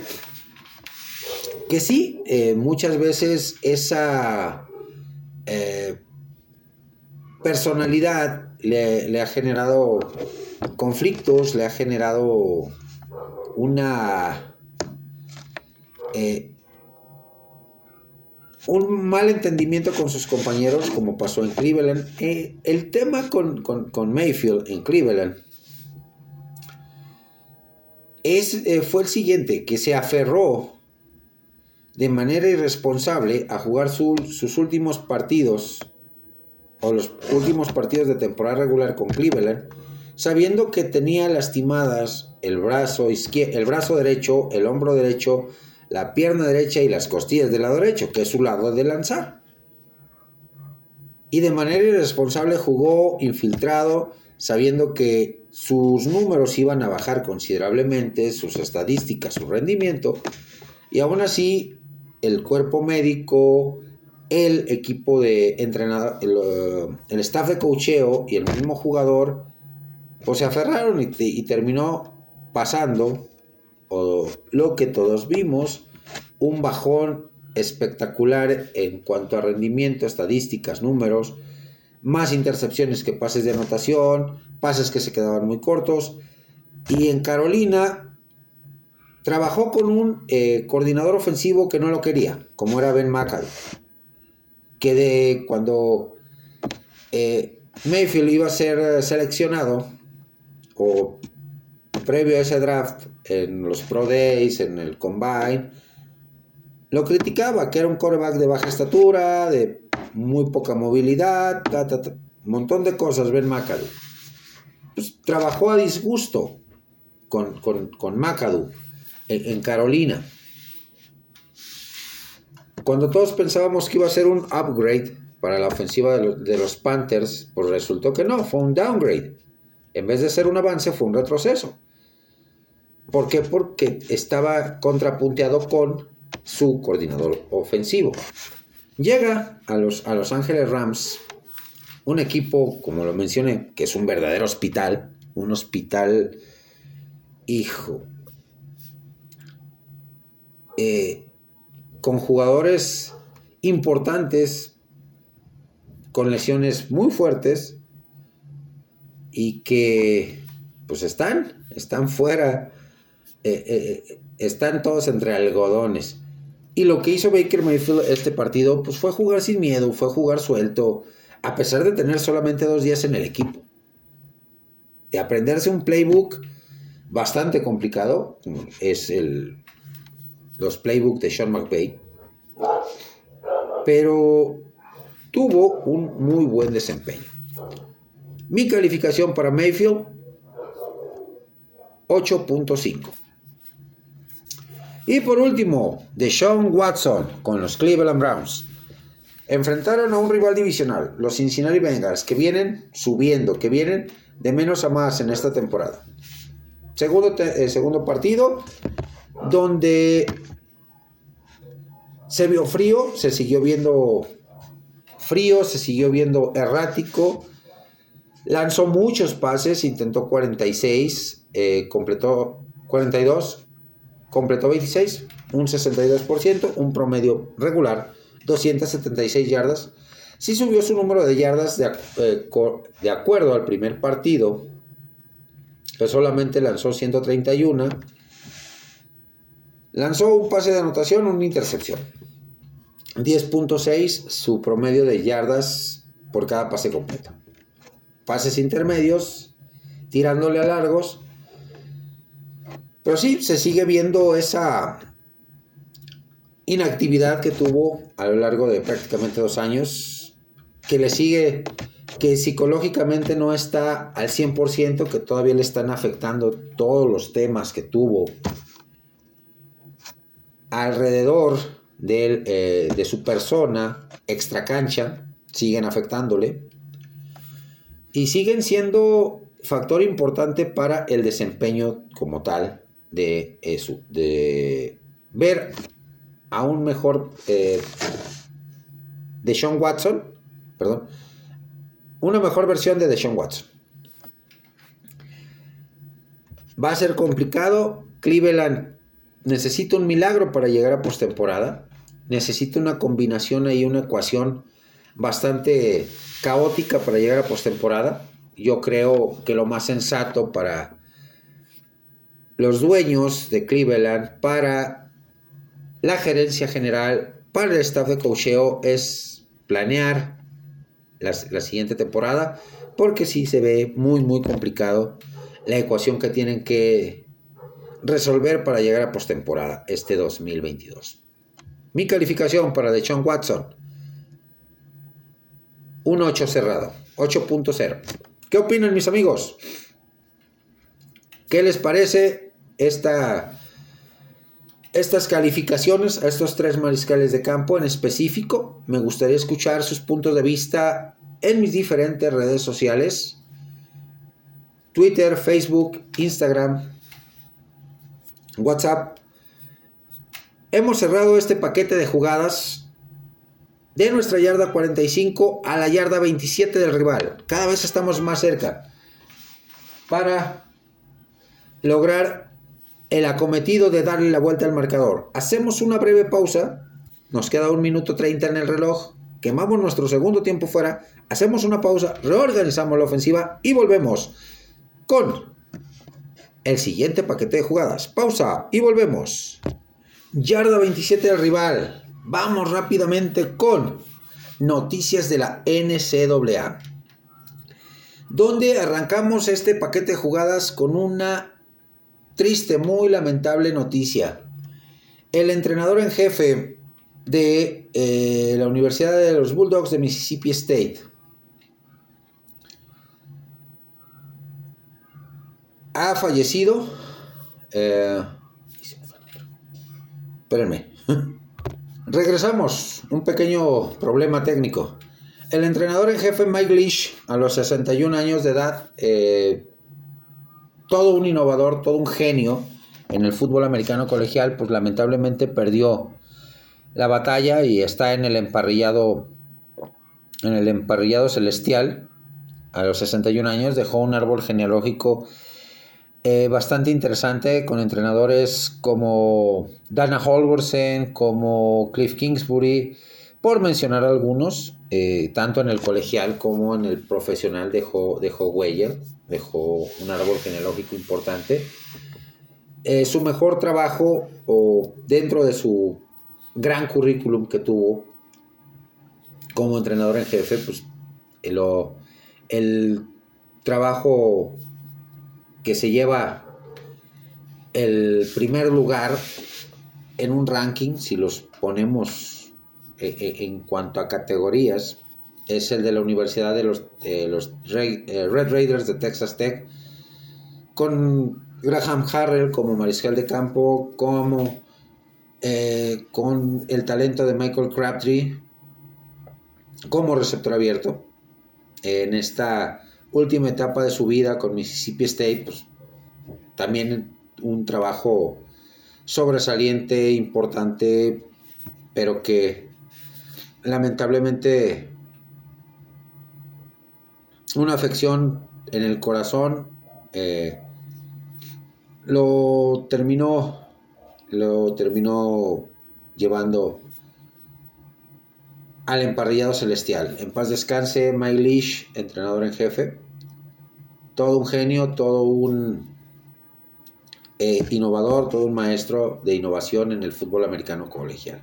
que sí, eh, muchas veces esa personalidad le, ha generado conflictos, le ha generado una... un mal entendimiento con sus compañeros, como pasó en Cleveland. Eh, el tema con, Mayfield en Cleveland es, eh, fue el siguiente, que se aferró de manera irresponsable a jugar sus últimos partidos o los últimos partidos de temporada regular con Cleveland, sabiendo que tenía lastimadas el brazo, el brazo derecho, el hombro derecho, la pierna derecha y las costillas del lado derecho, que es su lado de lanzar. Y de manera irresponsable jugó infiltrado, sabiendo que sus números iban a bajar considerablemente, sus estadísticas, su rendimiento, y aún así el cuerpo médico, el equipo de entrenador, el, staff de cocheo y el mismo jugador, pues se aferraron y, terminó pasando, lo que todos vimos, un bajón espectacular en cuanto a rendimiento, estadísticas, números, más intercepciones que pases de anotación, pases que se quedaban muy cortos. Y en Carolina trabajó con un eh, coordinador ofensivo que no lo quería, como era Ben McAdoo que de cuando eh, Mayfield iba a ser eh, seleccionado, o previo a ese draft, en los Pro Days, en el Combine, lo criticaba, que era un coreback de baja estatura, de muy poca movilidad, un montón de cosas, Ben McAdoo. Pues, trabajó a disgusto con, con, McAdoo en Carolina. Cuando todos pensábamos que iba a ser un upgrade para la ofensiva de los, Panthers, pues resultó que no, fue un downgrade. En vez de ser un avance, fue un retroceso. ¿Por qué? Porque estaba contrapunteado con su coordinador ofensivo. Llega a los, a los Ángeles Rams, un equipo, como lo mencioné, que es un verdadero hospital, un hospital, hijo, eh, con jugadores importantes, con lesiones muy fuertes y que pues están, están fuera, eh, eh, están todos entre algodones. Y lo que hizo Baker Mayfield este partido pues fue jugar sin miedo, fue jugar suelto, a pesar de tener solamente dos días en el equipo. De aprenderse un playbook bastante complicado, es el, los playbooks de Sean McVay, pero tuvo un muy buen desempeño. Mi calificación para Mayfield, 8.5. Y por último, de Sean Watson con los Cleveland Browns. Enfrentaron a un rival divisional, los Cincinnati Bengals, que vienen subiendo, que vienen de menos a más en esta temporada. Segundo, eh, segundo partido, donde se vio frío, se siguió viendo frío, se siguió viendo errático. Lanzó muchos pases, intentó 46, eh, completó 42, completó 26, un 62%, un promedio regular, 276 yardas. Sí subió su número de yardas de, eh, de acuerdo al primer partido, que solamente lanzó 131 Lanzó un pase de anotación, una intercepción. 10.6 su promedio de yardas por cada pase completo. Pases intermedios, tirándole a largos. Pero sí, se sigue viendo esa inactividad que tuvo a lo largo de prácticamente dos años, que le sigue, que psicológicamente no está al 100%, que todavía le están afectando todos los temas que tuvo alrededor de, eh, de su persona, extra cancha, siguen afectándole. Y siguen siendo factor importante para el desempeño como tal de eso, de ver a un mejor eh, de Sean Watson, perdón, una mejor versión de Deshaun Watson. Va a ser complicado. Cleveland necesita un milagro para llegar a postemporada. Necesita una combinación y una ecuación bastante caótica para llegar a postemporada. Yo creo que lo más sensato para los dueños de Cleveland, para la gerencia general, para el staff de cocheo es planear la, siguiente temporada, porque sí se ve muy, muy complicado la ecuación que tienen que resolver para llegar a postemporada este 2022. Mi calificación para Deshaun Watson, un 8 cerrado, 8.0. ¿Qué opinan mis amigos? ¿Qué les parece esta, estas calificaciones a estos tres mariscales de campo en específico? Me gustaría escuchar sus puntos de vista en mis diferentes redes sociales. Twitter, Facebook, Instagram, WhatsApp. Hemos cerrado este paquete de jugadas de nuestra yarda 45 a la yarda 27 del rival. Cada vez estamos más cerca para lograr el acometido de darle la vuelta al marcador. Hacemos una breve pausa. Nos queda un minuto 30 en el reloj. Quemamos nuestro segundo tiempo fuera. Hacemos una pausa. Reorganizamos la ofensiva y volvemos con el siguiente paquete de jugadas. Pausa y volvemos. Yarda 27 del rival. Vamos rápidamente con noticias de la NCAA. Donde arrancamos este paquete de jugadas con una triste, muy lamentable noticia. El entrenador en jefe de eh, la Universidad de los Bulldogs de Mississippi State ha fallecido. Eh, espérenme. Regresamos, un pequeño problema técnico. El entrenador en jefe Mike Leach, a los 61 años de edad, eh, todo un innovador, todo un genio en el fútbol americano colegial, pues lamentablemente perdió la batalla y está en el emparrillado, en el emparrillado celestial. A los 61 años dejó un árbol genealógico eh, bastante interesante con entrenadores como Dana Holgorsen, como Cliff Kingsbury, por mencionar algunos, eh, tanto en el colegial como en el profesional dejó, dejó dejó un árbol genealógico importante. Eh, su mejor trabajo o dentro de su gran currículum que tuvo como entrenador en jefe, pues el, trabajo que se lleva el primer lugar en un ranking, si los ponemos en cuanto a categorías, es el de la Universidad de los, los eh, Red Raiders de Texas Tech, con Graham Harrell como mariscal de campo, como con el talento de Michael Crabtree como receptor abierto. En esta última etapa de su vida con Mississippi State, pues también un trabajo sobresaliente, importante, pero que lamentablemente una afección en el corazón eh, lo terminó lo terminó llevando al emparrillado celestial. En paz descanse Mike entrenador en jefe. Todo un genio, todo un eh, innovador, todo un maestro de innovación en el fútbol americano colegial.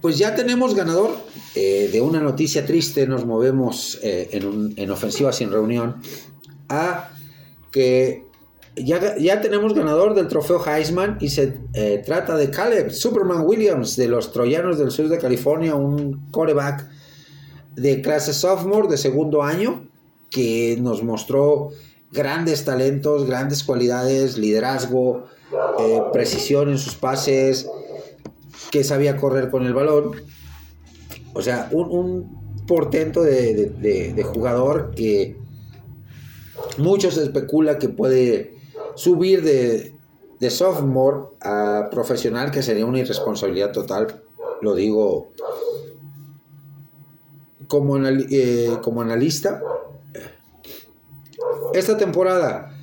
Pues ya tenemos ganador eh, de una noticia triste, nos movemos eh, en, en ofensiva sin reunión a que ya, tenemos ganador del trofeo Heisman y se eh, trata de Caleb Superman Williams de los Troyanos del sur de California, un coreback de clase sophomore de segundo año que nos mostró grandes talentos, grandes cualidades, liderazgo, precisión en sus pases, que sabía correr con el balón. O sea, un, portento de jugador que Muchos especula que puede subir de, de sophomore a profesional, que sería una irresponsabilidad total, lo digo como, eh, como analista. Esta temporada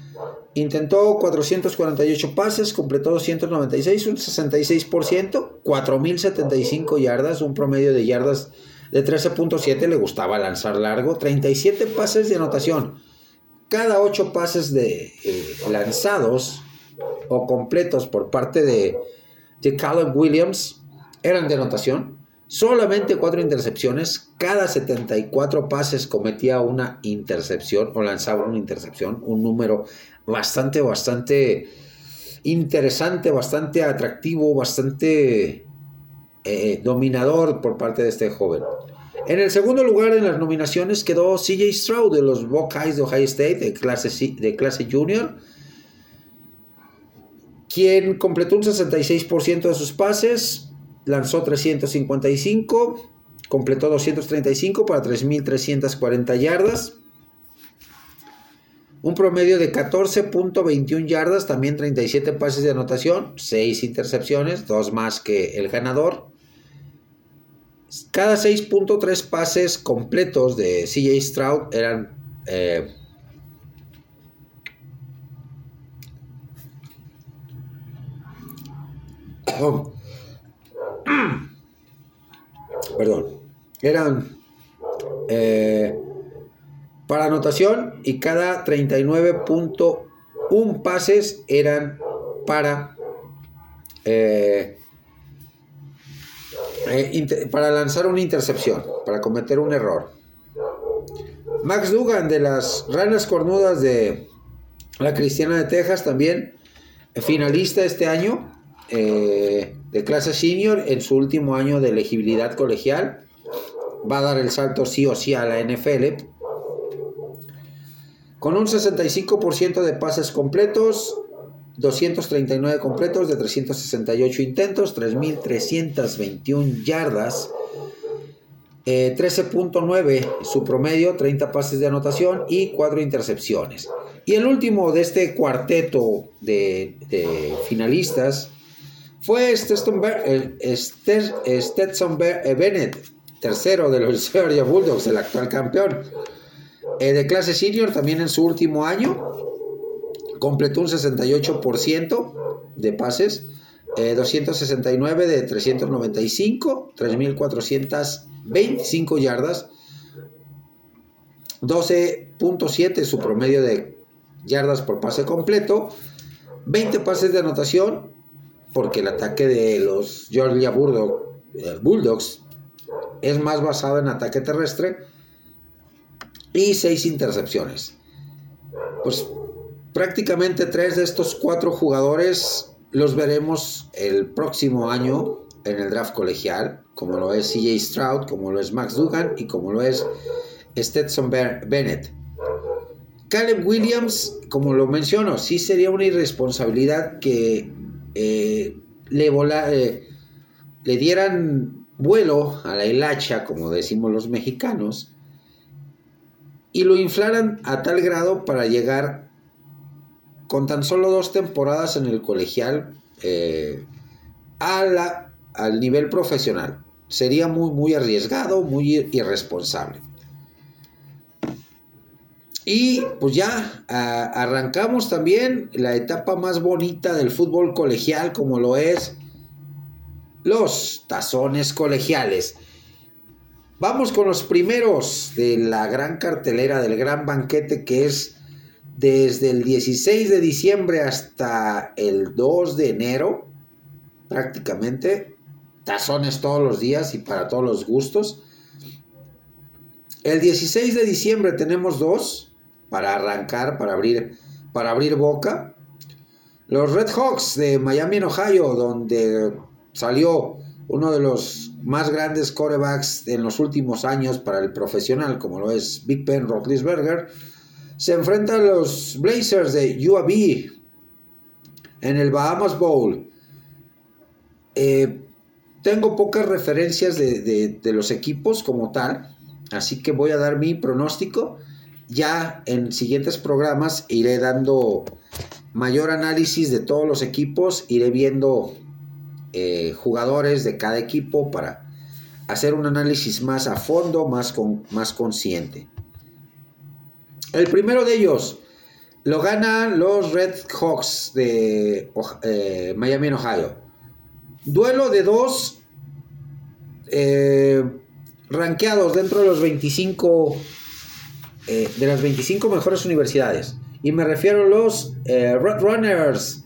intentó 448 pases, completó 296, un 66%, 4.075 yardas, un promedio de yardas de 13.7, le gustaba lanzar largo, 37 pases de anotación. Cada 8 pases de eh, lanzados o completos por parte de, de Caleb Williams eran de anotación. Solamente cuatro intercepciones. Cada 74 pases cometía una intercepción o lanzaba una intercepción. Un número bastante, bastante interesante, bastante atractivo, bastante eh, dominador por parte de este joven. En el segundo lugar en las nominaciones quedó CJ Stroud de los Buckeyes de Ohio State de clase, de clase junior quien completó un 66% de sus pases, lanzó 355, completó 235 para 3.340 yardas, un promedio de 14.21 yardas, también 37 pases de anotación, 6 intercepciones, 2 más que el ganador. Cada 6.3 pases completos de CJ Stroud eran eh, Perdón. Eran eh, para anotación y cada 39.1 pases eran para eh, eh, para lanzar una intercepción, para cometer un error. Max Dugan de las Ranas Cornudas de la Cristiana de Texas también finalista este año eh, de clase senior en su último año de elegibilidad colegial. Va a dar el salto sí o sí a la NFL. Con un 65% de pases completos, 239 completos de 368 intentos, 3.321 yardas, 13.9 eh, su promedio, 30 pases de anotación y 4 intercepciones. Y el último de este cuarteto de finalistas fue Stetson, eh, Bennett, tercero de los Georgia Bulldogs, el actual campeón. Eh, de clase senior, también en su último año, completó un 68% de pases, 269 eh, de 395, 3.425 yardas, 12.7 su promedio de yardas por pase completo, 20 pases de anotación, porque el ataque de los Georgia eh, Bulldogs es más basado en ataque terrestre y seis intercepciones. Pues prácticamente tres de estos cuatro jugadores los veremos el próximo año en el draft colegial, como lo es CJ Stroud, como lo es Max Dugan y como lo es Stetson Bennett. Caleb Williams, como lo menciono, sí sería una irresponsabilidad que eh, le, eh, le dieran vuelo a la hilacha, como decimos los mexicanos, y lo inflaran a tal grado para llegar con tan solo dos temporadas en el colegial eh, a la, al nivel profesional. Sería muy, muy arriesgado, muy irresponsable. Y pues ya arrancamos también la etapa más bonita del fútbol colegial como lo es los tazones colegiales. Vamos con los primeros de la gran cartelera del gran banquete que es desde el 16 de diciembre hasta el 2 de enero, prácticamente, tazones todos los días y para todos los gustos. El 16 de diciembre tenemos dos, para arrancar, para abrir, para abrir boca. Los Red Hawks de Miami en Ohio, donde salió uno de los más grandes corebacks en los últimos años para el profesional, como lo es Big Ben Roethlisberger, se enfrenta a los Blazers de UAB en el Bahamas Bowl. Eh, tengo pocas referencias de, de, los equipos como tal, así que voy a dar mi pronóstico ya en siguientes programas iré dando mayor análisis de todos los equipos, iré viendo eh, jugadores de cada equipo para hacer un análisis más a fondo, más, con, más consciente. El primero de ellos lo ganan los Red Hawks de eh, Miami en Ohio. Duelo de dos eh, rankeados dentro de los 25 eh, de las 25 mejores universidades. Y me refiero a los Red Runners,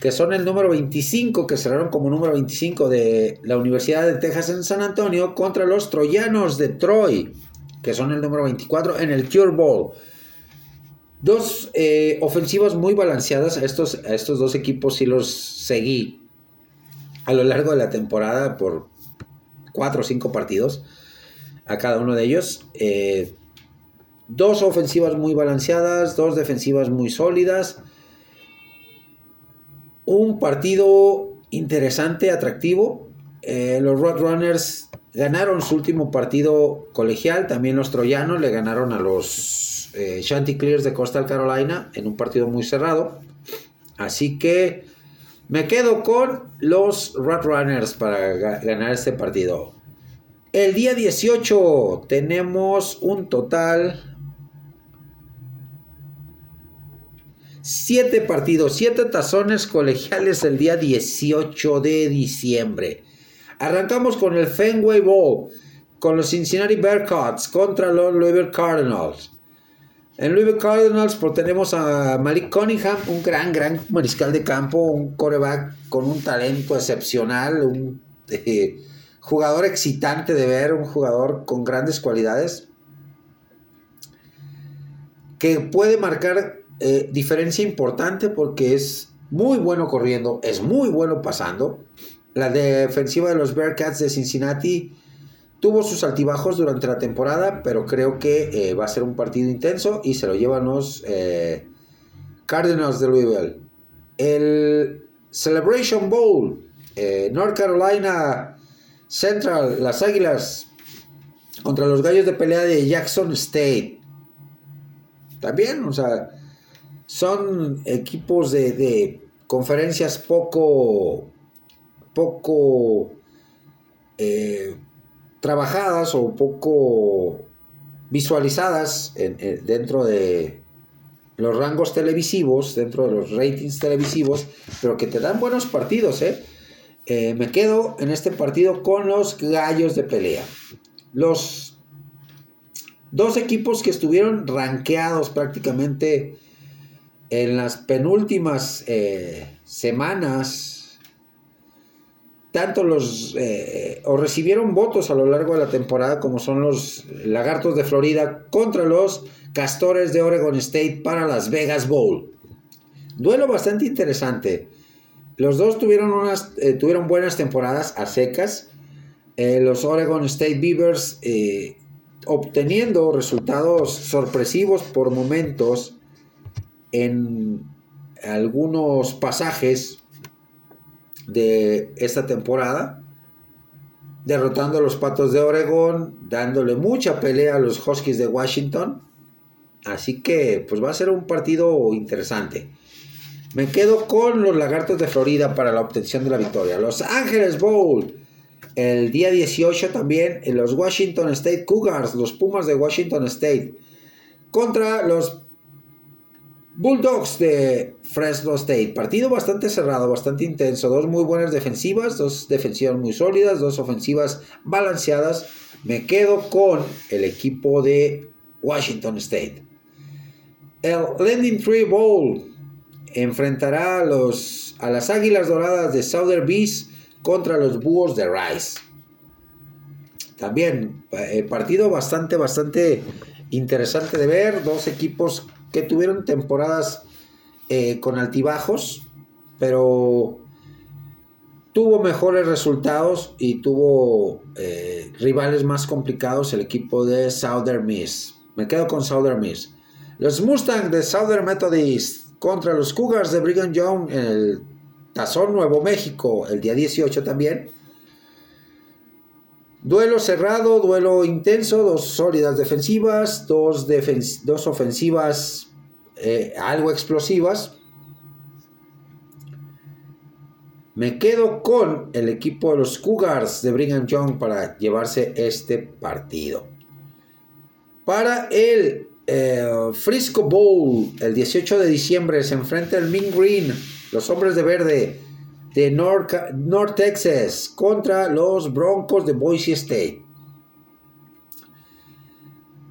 que son el número 25, que cerraron como número 25 de la Universidad de Texas en San Antonio, contra los Troyanos de Troy, que son el número 24 en el Cure Bowl. Dos eh, ofensivas muy balanceadas. Estos, a estos dos equipos sí los seguí a lo largo de la temporada por cuatro o cinco partidos a cada uno de ellos. Dos ofensivas muy balanceadas, dos defensivas muy sólidas. Un partido interesante, atractivo. Eh, los Roadrunners ganaron su último partido colegial. También los troyanos le ganaron a los eh, Chanticleers de Coastal Carolina en un partido muy cerrado. Así que me quedo con los Roadrunners para ganar este partido. El día 18 tenemos un total Siete partidos, siete tazones colegiales el día 18 de diciembre. Arrancamos con el Fenway Bowl, con los Cincinnati Bearcats contra los Louisville Cardinals. En Louisville Cardinals pues, tenemos a Malik Cunningham, un gran, gran mariscal de campo, un coreback con un talento excepcional, un eh, jugador excitante de ver, un jugador con grandes cualidades, que puede marcar eh, diferencia importante porque es muy bueno corriendo, es muy bueno pasando. La defensiva de los Bearcats de Cincinnati tuvo sus altibajos durante la temporada, pero creo que eh, va a ser un partido intenso y se lo llevan los eh, Cardinals de Louisville. El Celebration Bowl, North Carolina Central, las Águilas contra los Gallos de pelea de Jackson State. También, o sea, son equipos de, conferencias poco, poco eh, trabajadas o poco visualizadas dentro de los rangos televisivos, dentro de los ratings televisivos, pero que te dan buenos partidos. ¿eh? Eh, me quedo en este partido con los gallos de pelea. Los dos equipos que estuvieron rankeados prácticamente en las penúltimas eh, semanas, tanto los, eh, o recibieron votos a lo largo de la temporada, como son los Lagartos de Florida contra los Castores de Oregon State para Las Vegas Bowl. Duelo bastante interesante. Los dos tuvieron, unas, eh, tuvieron buenas temporadas a secas. los Oregon State Beavers obteniendo resultados sorpresivos por momentos en algunos pasajes de esta temporada, derrotando a los Patos de Oregón, dándole mucha pelea a los Huskies de Washington. Así que pues va a ser un partido interesante. Me quedo con los Lagartos de Florida para la obtención de la victoria. Los Ángeles Bowl. El día 18 también en los Washington State Cougars, los Pumas de Washington State, contra los Bulldogs de Fresno State. Partido bastante cerrado, bastante intenso. Dos muy buenas defensivas, dos defensivas muy sólidas, dos ofensivas balanceadas. Me quedo con el equipo de Washington State. El Landing Tree Bowl enfrentará a, los, a las Águilas Doradas de Southern Beast contra los Búhos de Rice. También eh, partido bastante, bastante interesante de ver. Dos equipos que tuvieron temporadas eh, con altibajos, pero tuvo mejores resultados y tuvo eh, rivales más complicados el equipo de Southern Miss. Me quedo con Southern Miss. Los Mustangs de Southern Methodist contra los Cougars de Brigham Young en el Tazón Nuevo México el día 18 también. Duelo cerrado, duelo intenso, dos sólidas defensivas, dos, dos ofensivas eh, algo explosivas. Me quedo con el equipo de los Cougars de Brigham Young para llevarse este partido. Para el eh, Frisco Bowl, el 18 de diciembre, se enfrenta el Mean Green, los hombres de verde de North, Texas, contra los Broncos de Boise State.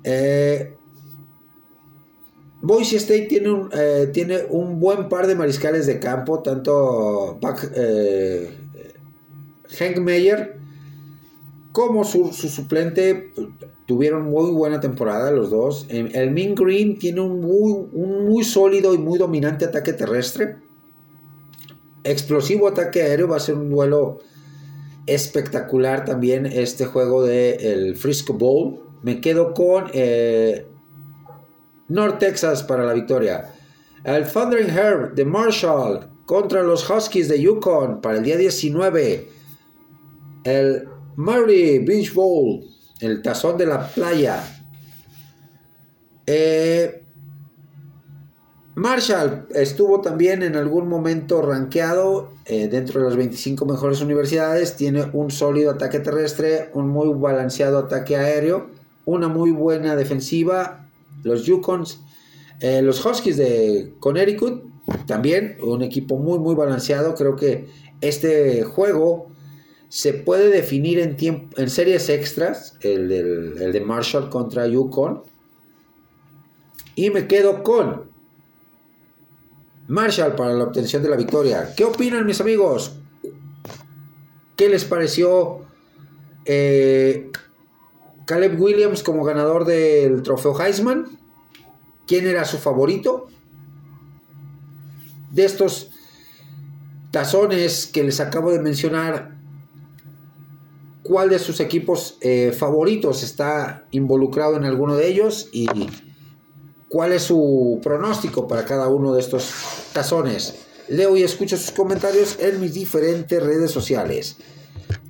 Eh, Boise State tiene un, eh, tiene un buen par de mariscales de campo, tanto Hank Meyer como su, suplente tuvieron muy buena temporada los dos. El Min Green tiene un muy sólido y muy dominante ataque terrestre. Explosivo ataque aéreo, va a ser un duelo espectacular también este juego del el Frisco Bowl. Me quedo con eh, North Texas para la victoria. El Thundering Herb de Marshall contra los Huskies de Yukon para el día 19. El Murray Beach Bowl el tazón de la playa. Eh, Marshall estuvo también en algún momento rankeado eh, dentro de las 25 mejores universidades. Tiene un sólido ataque terrestre, un muy balanceado ataque aéreo, una muy buena defensiva. Los Yukons, eh, los Huskies de Connecticut, también un equipo muy, muy balanceado. Creo que este juego se puede definir en, en series extras, el, de Marshall contra Yukon. Y me quedo con Marshall para la obtención de la victoria. ¿Qué opinan mis amigos? ¿Qué les pareció eh, Caleb Williams como ganador del trofeo Heisman? ¿Quién era su favorito? De estos tazones que les acabo de mencionar, cuál de sus equipos eh, favoritos está involucrado en alguno de ellos y cuál es su pronóstico para cada uno de estos tazones. Leo y escucho sus comentarios en mis diferentes redes sociales.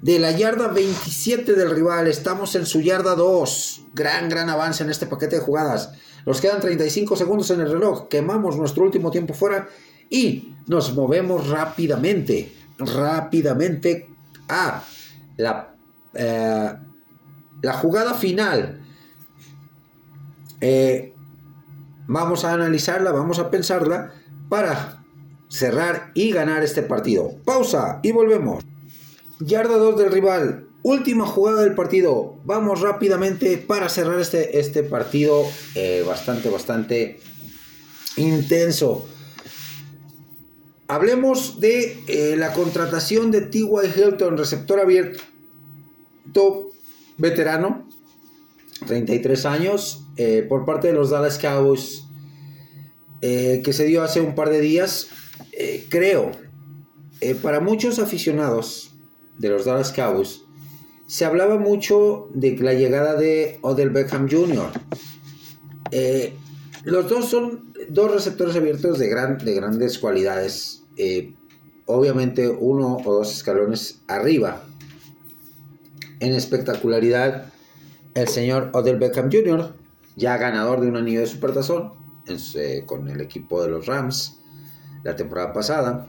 De la yarda 27 del rival, estamos en su yarda 2. Gran, gran avance en este paquete de jugadas. Nos quedan 35 segundos en el reloj. Quemamos nuestro último tiempo fuera y nos movemos rápidamente, rápidamente a la eh, la jugada final. Eh, vamos a analizarla, vamos a pensarla para cerrar y ganar este partido. Pausa y volvemos. Yarda 2 del rival. Última jugada del partido. Vamos rápidamente para cerrar este, este partido eh, bastante, bastante intenso. Hablemos de la contratación de T.Y. Hilton, receptor abierto veterano, 33 años, eh, por parte de los Dallas Cowboys, eh, que se dio hace un par de días. Eh, creo, para muchos aficionados de los Dallas Cowboys, se hablaba mucho de la llegada de Odell Beckham Jr. los dos son dos receptores abiertos de, gran, de grandes cualidades. obviamente uno o dos escalones arriba en espectacularidad, el señor Odell Beckham Jr., ya ganador de un anillo de supertazón con el equipo de los Rams la temporada pasada.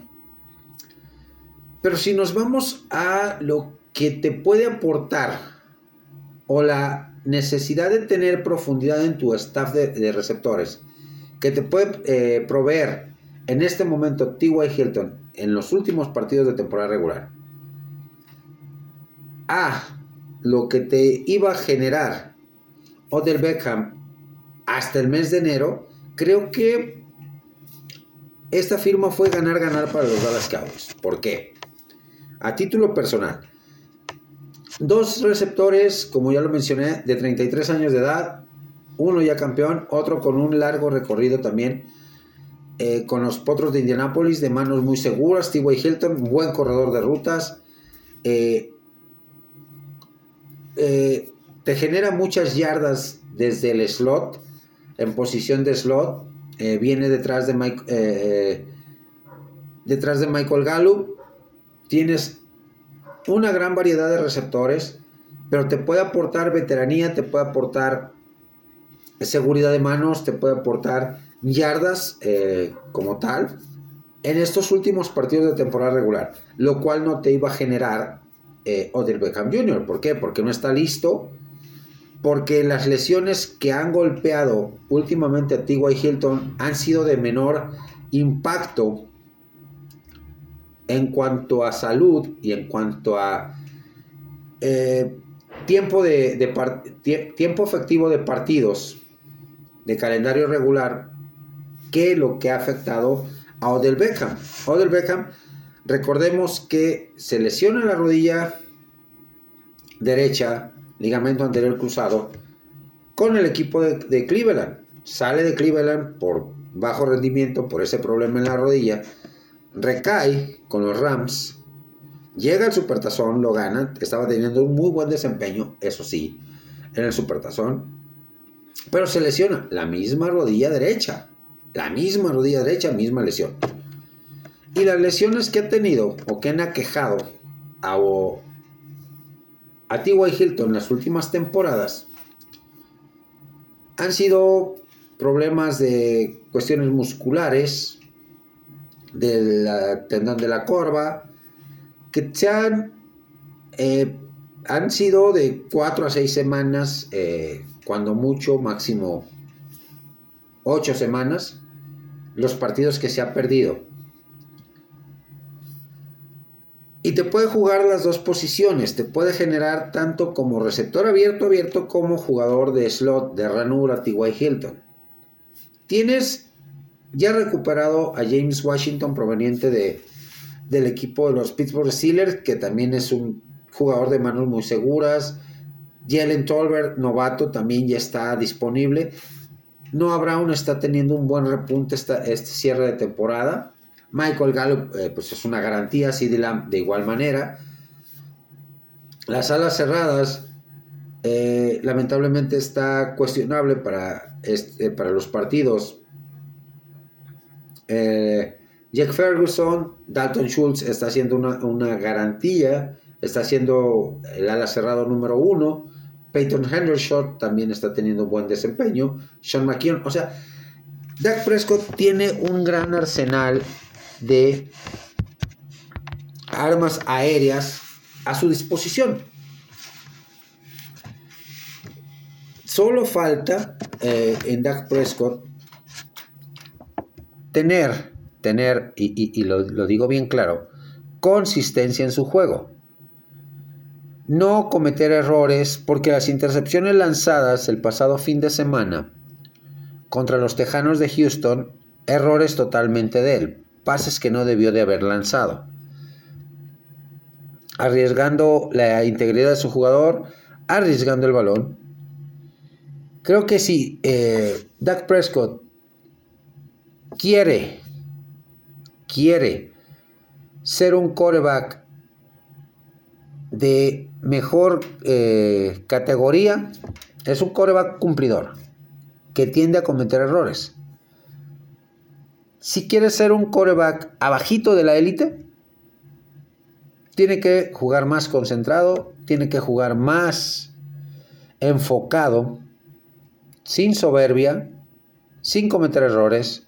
Pero si nos vamos a lo que te puede aportar o la necesidad de tener profundidad en tu staff de, receptores, que te puede eh, proveer en este momento T.Y. Hilton en los últimos partidos de temporada regular, a lo que te iba a generar Odell Beckham hasta el mes de enero, creo que esta firma fue ganar-ganar para los Dallas Cowboys. ¿Por qué? A título personal, dos receptores, como ya lo mencioné, de 33 años de edad, uno ya campeón, otro con un largo recorrido también. Eh, con los potros de Indianápolis, de manos muy seguras, T.Y. Hilton, buen corredor de rutas, eh, eh, te genera muchas yardas desde el slot, en posición de slot. Eh, viene detrás de, Mike, eh, detrás de Michael Gallup. Tienes una gran variedad de receptores. pero te puede aportar veteranía, te puede aportar seguridad de manos, te puede aportar yardas como tal en estos últimos partidos de temporada regular, lo cual no te iba a generar eh, Odell Beckham Jr. ¿Por qué? Porque no está listo, porque las lesiones que han golpeado últimamente a T.Y. Hilton han sido de menor impacto en cuanto a salud y en cuanto a eh, tiempo, de, tiempo efectivo de partidos de calendario regular que lo que ha afectado a Odell Beckham. Odell Beckham, recordemos que se lesiona la rodilla derecha, ligamento anterior cruzado, con el equipo de, Cleveland. Sale de Cleveland por bajo rendimiento, por ese problema en la rodilla, recae con los Rams, llega al Supertazón, lo gana, estaba teniendo un muy buen desempeño, eso sí, en el Supertazón, pero se lesiona la misma rodilla derecha. La misma rodilla derecha, misma lesión. Y las lesiones que ha tenido o que han aquejado a, a T.Y. Hilton en las últimas temporadas han sido problemas de cuestiones musculares, del tendón de la corva, que se han, eh, han sido de 4 a 6 semanas, eh, cuando mucho, máximo 8 semanas, los partidos que se ha perdido. Y te puede jugar las dos posiciones, te puede generar tanto como receptor abierto, abierto, como jugador de slot, de ranura, T.Y. Hilton. Tienes ya recuperado a James Washington proveniente de, del equipo de los Pittsburgh Steelers, que también es un jugador de manos muy seguras. Jalen Tolbert, novato, también ya está disponible. Noah Brown está teniendo un buen repunte este cierre de temporada. Michael Gallup eh, pues es una garantía, así de igual manera. Las alas cerradas eh, lamentablemente está cuestionable para, este, para los partidos. Eh, Jack Ferguson, Dalton Schultz está haciendo una, una garantía, está siendo el ala cerrado número uno. Peyton Hendershot también está teniendo buen desempeño. Sean McKeon, o sea, Dak Prescott tiene un gran arsenal de armas aéreas a su disposición. Solo falta eh, en Dak Prescott tener, tener, y, lo digo bien claro, consistencia en su juego no cometer errores porque las intercepciones lanzadas el pasado fin de semana contra los Tejanos de Houston, errores totalmente de él, pases que no debió de haber lanzado, arriesgando la integridad de su jugador, arriesgando el balón. Creo que si eh, Doug Prescott quiere, quiere ser un quarterback de mejor eh, categoría es un coreback cumplidor que tiende a cometer errores. Si quiere ser un coreback abajito de la élite, tiene que jugar más concentrado, tiene que jugar más enfocado, sin soberbia, sin cometer errores,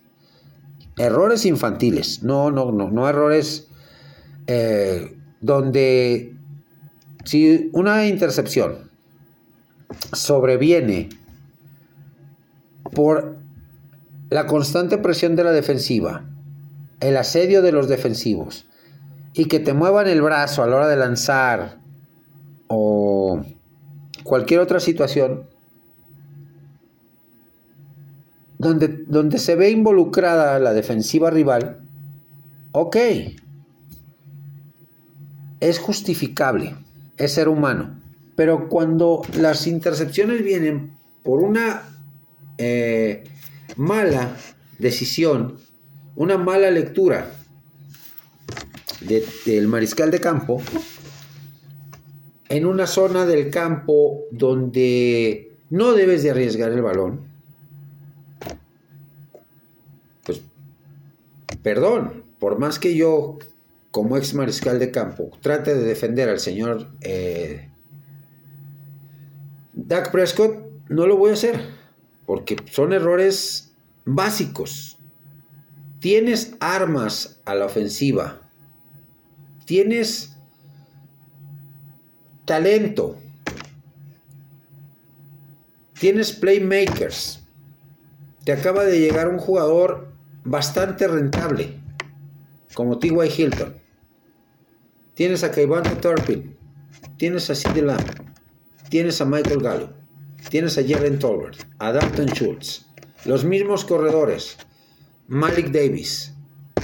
errores infantiles, no, no, no, no errores eh, donde si una intercepción sobreviene por la constante presión de la defensiva, el asedio de los defensivos, y que te muevan el brazo a la hora de lanzar o cualquier otra situación donde, donde se ve involucrada la defensiva rival, ok, es justificable es ser humano. Pero cuando las intercepciones vienen por una eh, mala decisión, una mala lectura del mariscal de campo, en una zona del campo donde no debes de arriesgar el balón, pues, perdón, por más que yo como ex mariscal de campo trate de defender al señor eh, Dak Prescott no lo voy a hacer porque son errores básicos. Tienes armas a la ofensiva. Tienes talento. Tienes playmakers. Te acaba de llegar un jugador bastante rentable, como T.Y. Hilton. Tienes a Kayvante Turpin. Tienes a Sid Lamb. Tienes a Michael Gallo. Tienes a Jalen Tolbert. A Dalton Schultz. Los mismos corredores. Malik Davis.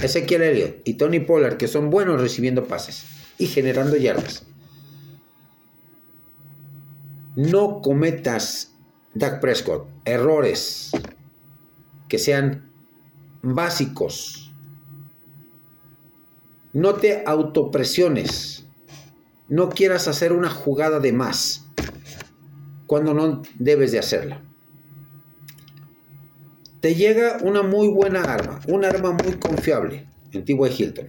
Ezekiel Elliott y Tony Pollard, que son buenos recibiendo pases y generando yardas. No cometas, Dak Prescott, errores que sean básicos. No te autopresiones. No quieras hacer una jugada de más cuando no debes de hacerla. Te llega una muy buena arma, un arma muy confiable T.Y. Hilton.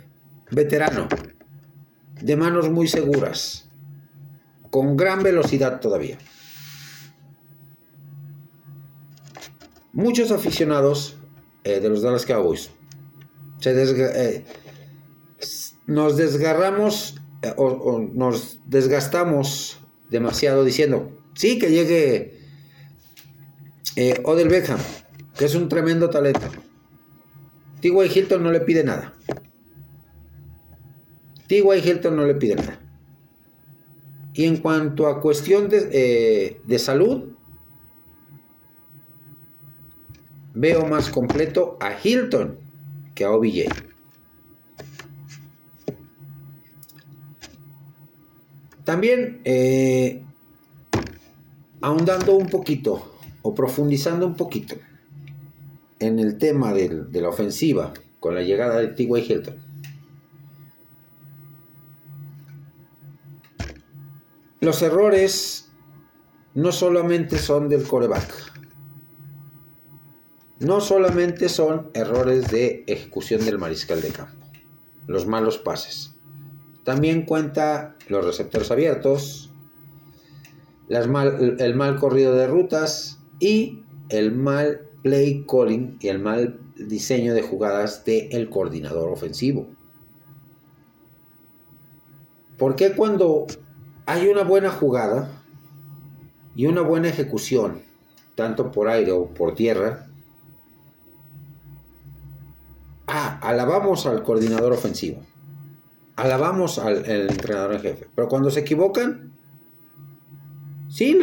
Veterano, de manos muy seguras, con gran velocidad todavía. Muchos aficionados eh, de los Dallas Cowboys eh, nos desgarramos eh, o, nos desgastamos demasiado diciendo, sí, que llegue Odell Beckham, que es un tremendo talento. T.Y. Hilton no le pide nada. T.Y. Hilton no le pide nada. Y en cuanto a cuestión de, eh, salud, veo más completo a Hilton que a OBJ. También, eh, ahondando un poquito o profundizando un poquito en el tema de la ofensiva con la llegada de T.Y. Hilton. Los errores no solamente son del coreback. No solamente son errores de ejecución del mariscal de campo. Los malos pases. También cuenta los receptores abiertos, el mal corrido de rutas y el mal play calling y el mal diseño de jugadas del coordinador ofensivo. ¿Por qué cuando hay una buena jugada y una buena ejecución, tanto por aire o por tierra, ah, alabamos al coordinador ofensivo, alabamos al entrenador en jefe, pero cuando se equivocan, sí,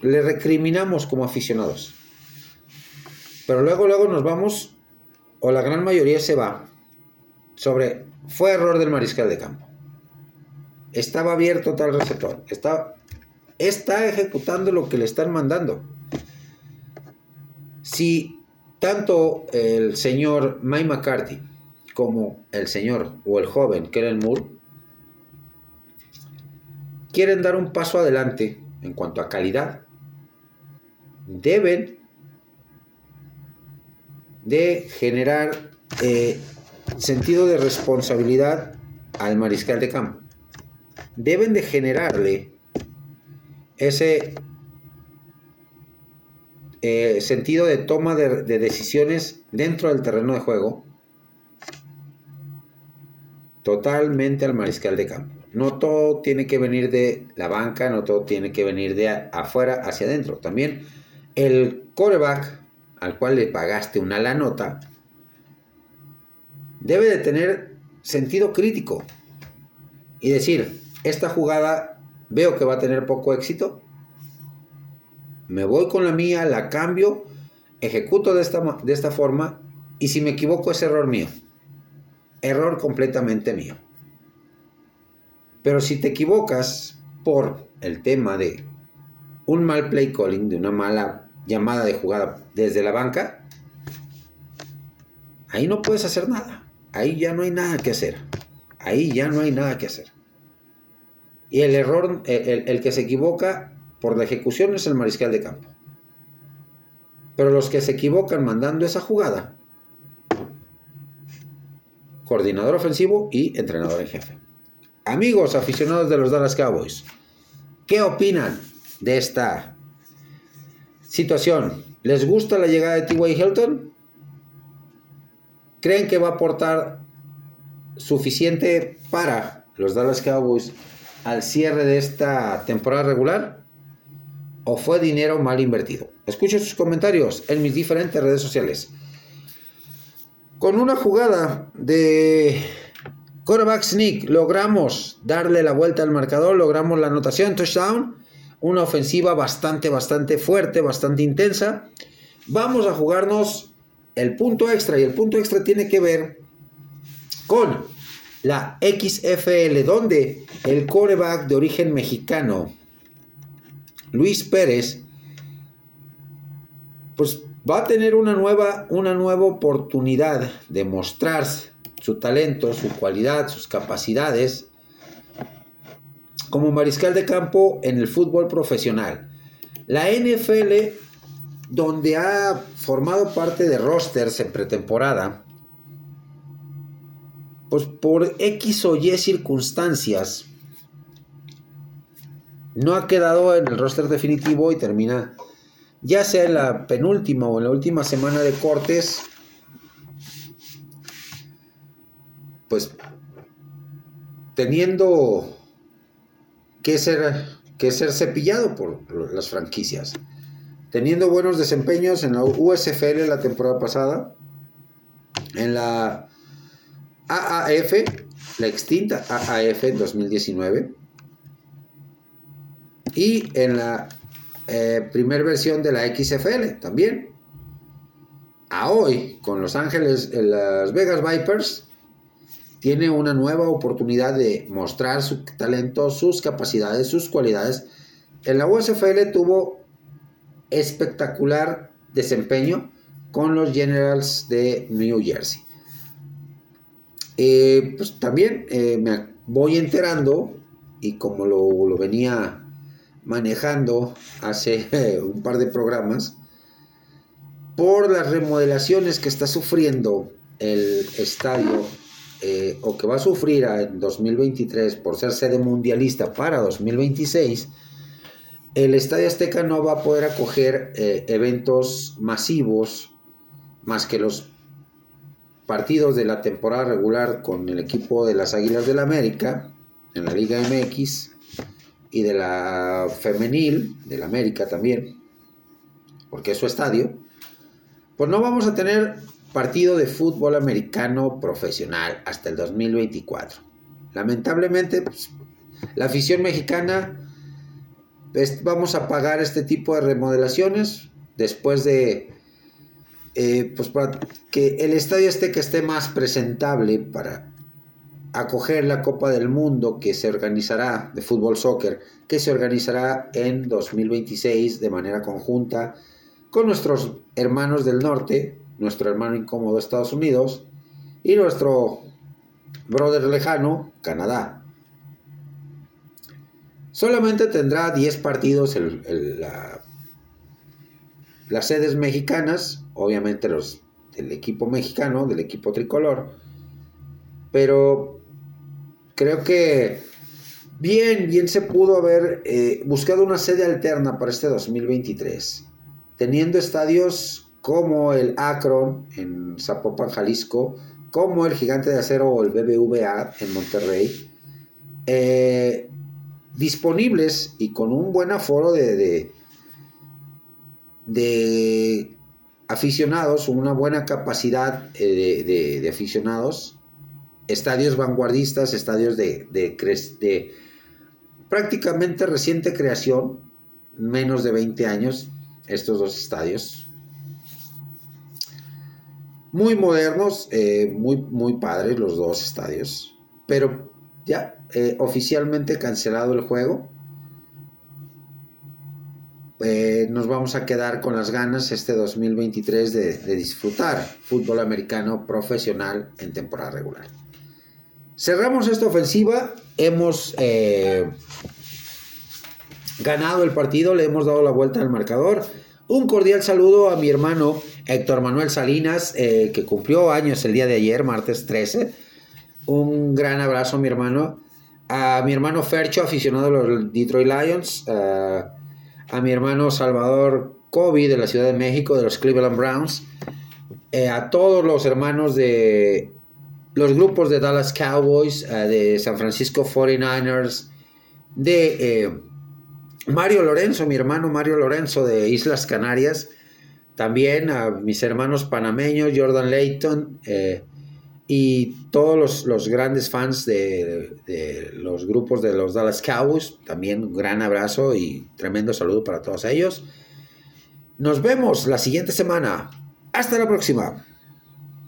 le, recriminamos como aficionados. Pero luego, luego nos vamos, o la gran mayoría se va, sobre, fue error del mariscal de campo estaba abierto tal receptor, está, está ejecutando lo que le están mandando. Si tanto el señor Mike McCarthy como el señor o el joven Kellen Moore quieren dar un paso adelante en cuanto a calidad, deben de generar eh, sentido de responsabilidad al mariscal de campo deben de generarle ese eh, sentido de toma de, decisiones dentro del terreno de juego totalmente al mariscal de campo. No todo tiene que venir de la banca, no todo tiene que venir de afuera hacia adentro. También el coreback al cual le pagaste una la nota debe de tener sentido crítico y decir, esta jugada veo que va a tener poco éxito, me voy con la mía, la cambio, ejecuto de esta, de esta forma y si me equivoco es error mío. Error completamente mío. Pero si te equivocas por el tema de un mal play calling, de una mala llamada de jugada desde la banca, ahí no puedes hacer nada. Ahí ya no hay nada que hacer. Ahí ya no hay nada que hacer. Y el error, el, que se equivoca por la ejecución es el mariscal de campo. Pero los que se equivocan mandando esa jugada, coordinador ofensivo y entrenador en jefe. Amigos aficionados de los Dallas Cowboys, ¿qué opinan de esta Situación. ¿Les gusta la llegada de T.Y. Hilton? ¿Creen que va a aportar suficiente para los Dallas Cowboys al cierre de esta temporada regular? ¿O fue dinero mal invertido? Escuchen sus comentarios en mis diferentes redes sociales. Con una jugada de quarterback sneak logramos darle la vuelta al marcador, logramos la anotación, touchdown, una ofensiva bastante, bastante fuerte, bastante intensa. Vamos a jugarnos el punto extra y el punto extra tiene que ver con la XFL, donde el coreback de origen mexicano, Luis Pérez, pues va a tener una nueva, una nueva oportunidad de mostrar su talento, su cualidad, sus capacidades como mariscal de campo en el fútbol profesional. La NFL, donde ha formado parte de rosters en pretemporada, pues por X o Y circunstancias, no ha quedado en el roster definitivo y termina ya sea en la penúltima o en la última semana de cortes, pues teniendo que ser, que ser cepillado por las franquicias. Teniendo buenos desempeños en la USFL la temporada pasada, en la AAF, la extinta AAF en 2019, y en la eh, primera versión de la XFL también. A hoy, con Los Ángeles, eh, las Vegas Vipers, tiene una nueva oportunidad de mostrar su talento, sus capacidades, sus cualidades. En la USFL tuvo espectacular desempeño con los Generals de New Jersey. Eh, pues también me voy enterando y como lo, lo venía manejando hace un par de programas por las remodelaciones que está sufriendo el estadio eh, o que va a sufrir en 2023 por ser sede mundialista para 2026, el Estadio Azteca no va a poder acoger eh, eventos masivos más que los partidos de la temporada regular con el equipo de las Águilas del la América en la Liga MX y de la femenil, del América también, porque es su estadio, pues no vamos a tener partido de fútbol americano profesional hasta el 2024. Lamentablemente, pues, la afición mexicana, pues, vamos a pagar este tipo de remodelaciones después de, eh, pues que el estadio esté que esté más presentable para acoger la Copa del Mundo que se organizará de fútbol soccer, que se organizará en 2026 de manera conjunta con nuestros hermanos del norte, nuestro hermano incómodo Estados Unidos y nuestro brother lejano Canadá. Solamente tendrá 10 partidos las sedes mexicanas, obviamente los del equipo mexicano, del equipo tricolor, pero creo que bien, bien se pudo haber eh, buscado una sede alterna para este 2023, teniendo estadios como el Akron en Zapopan, Jalisco, como el Gigante de Acero o el BBVA en Monterrey, eh, disponibles y con un buen aforo de, de, aficionados, una buena capacidad eh, de, de aficionados estadios vanguardistas, estadios de, de, prácticamente reciente creación, menos de 20 años, estos dos estadios. Muy modernos, eh, muy, muy padres los dos estadios, pero ya eh, oficialmente cancelado el juego. Eh, nos vamos a quedar con las ganas este 2023 de, de disfrutar fútbol americano profesional en temporada regular. Cerramos esta ofensiva, hemos ganado el partido, le hemos dado la vuelta al marcador. Un cordial saludo a mi hermano Héctor Manuel Salinas, eh, que cumplió años el día de ayer, martes 13. Un gran abrazo a mi hermano. A mi hermano Fercho, aficionado a los Detroit Lions. a mi hermano Salvador Kobe de la Ciudad de México, de los Cleveland Browns, eh, a todos los hermanos de los grupos de Dallas Cowboys, eh, de San Francisco 49ers, de Mario Lorenzo, mi hermano Mario Lorenzo de Islas Canarias, también a mis hermanos panameños, Jordan Layton, y todos los, grandes fans de, de, los grupos de los Dallas Cowboys, también un gran abrazo y tremendo saludo para todos ellos. Nos vemos la siguiente semana. Hasta la próxima.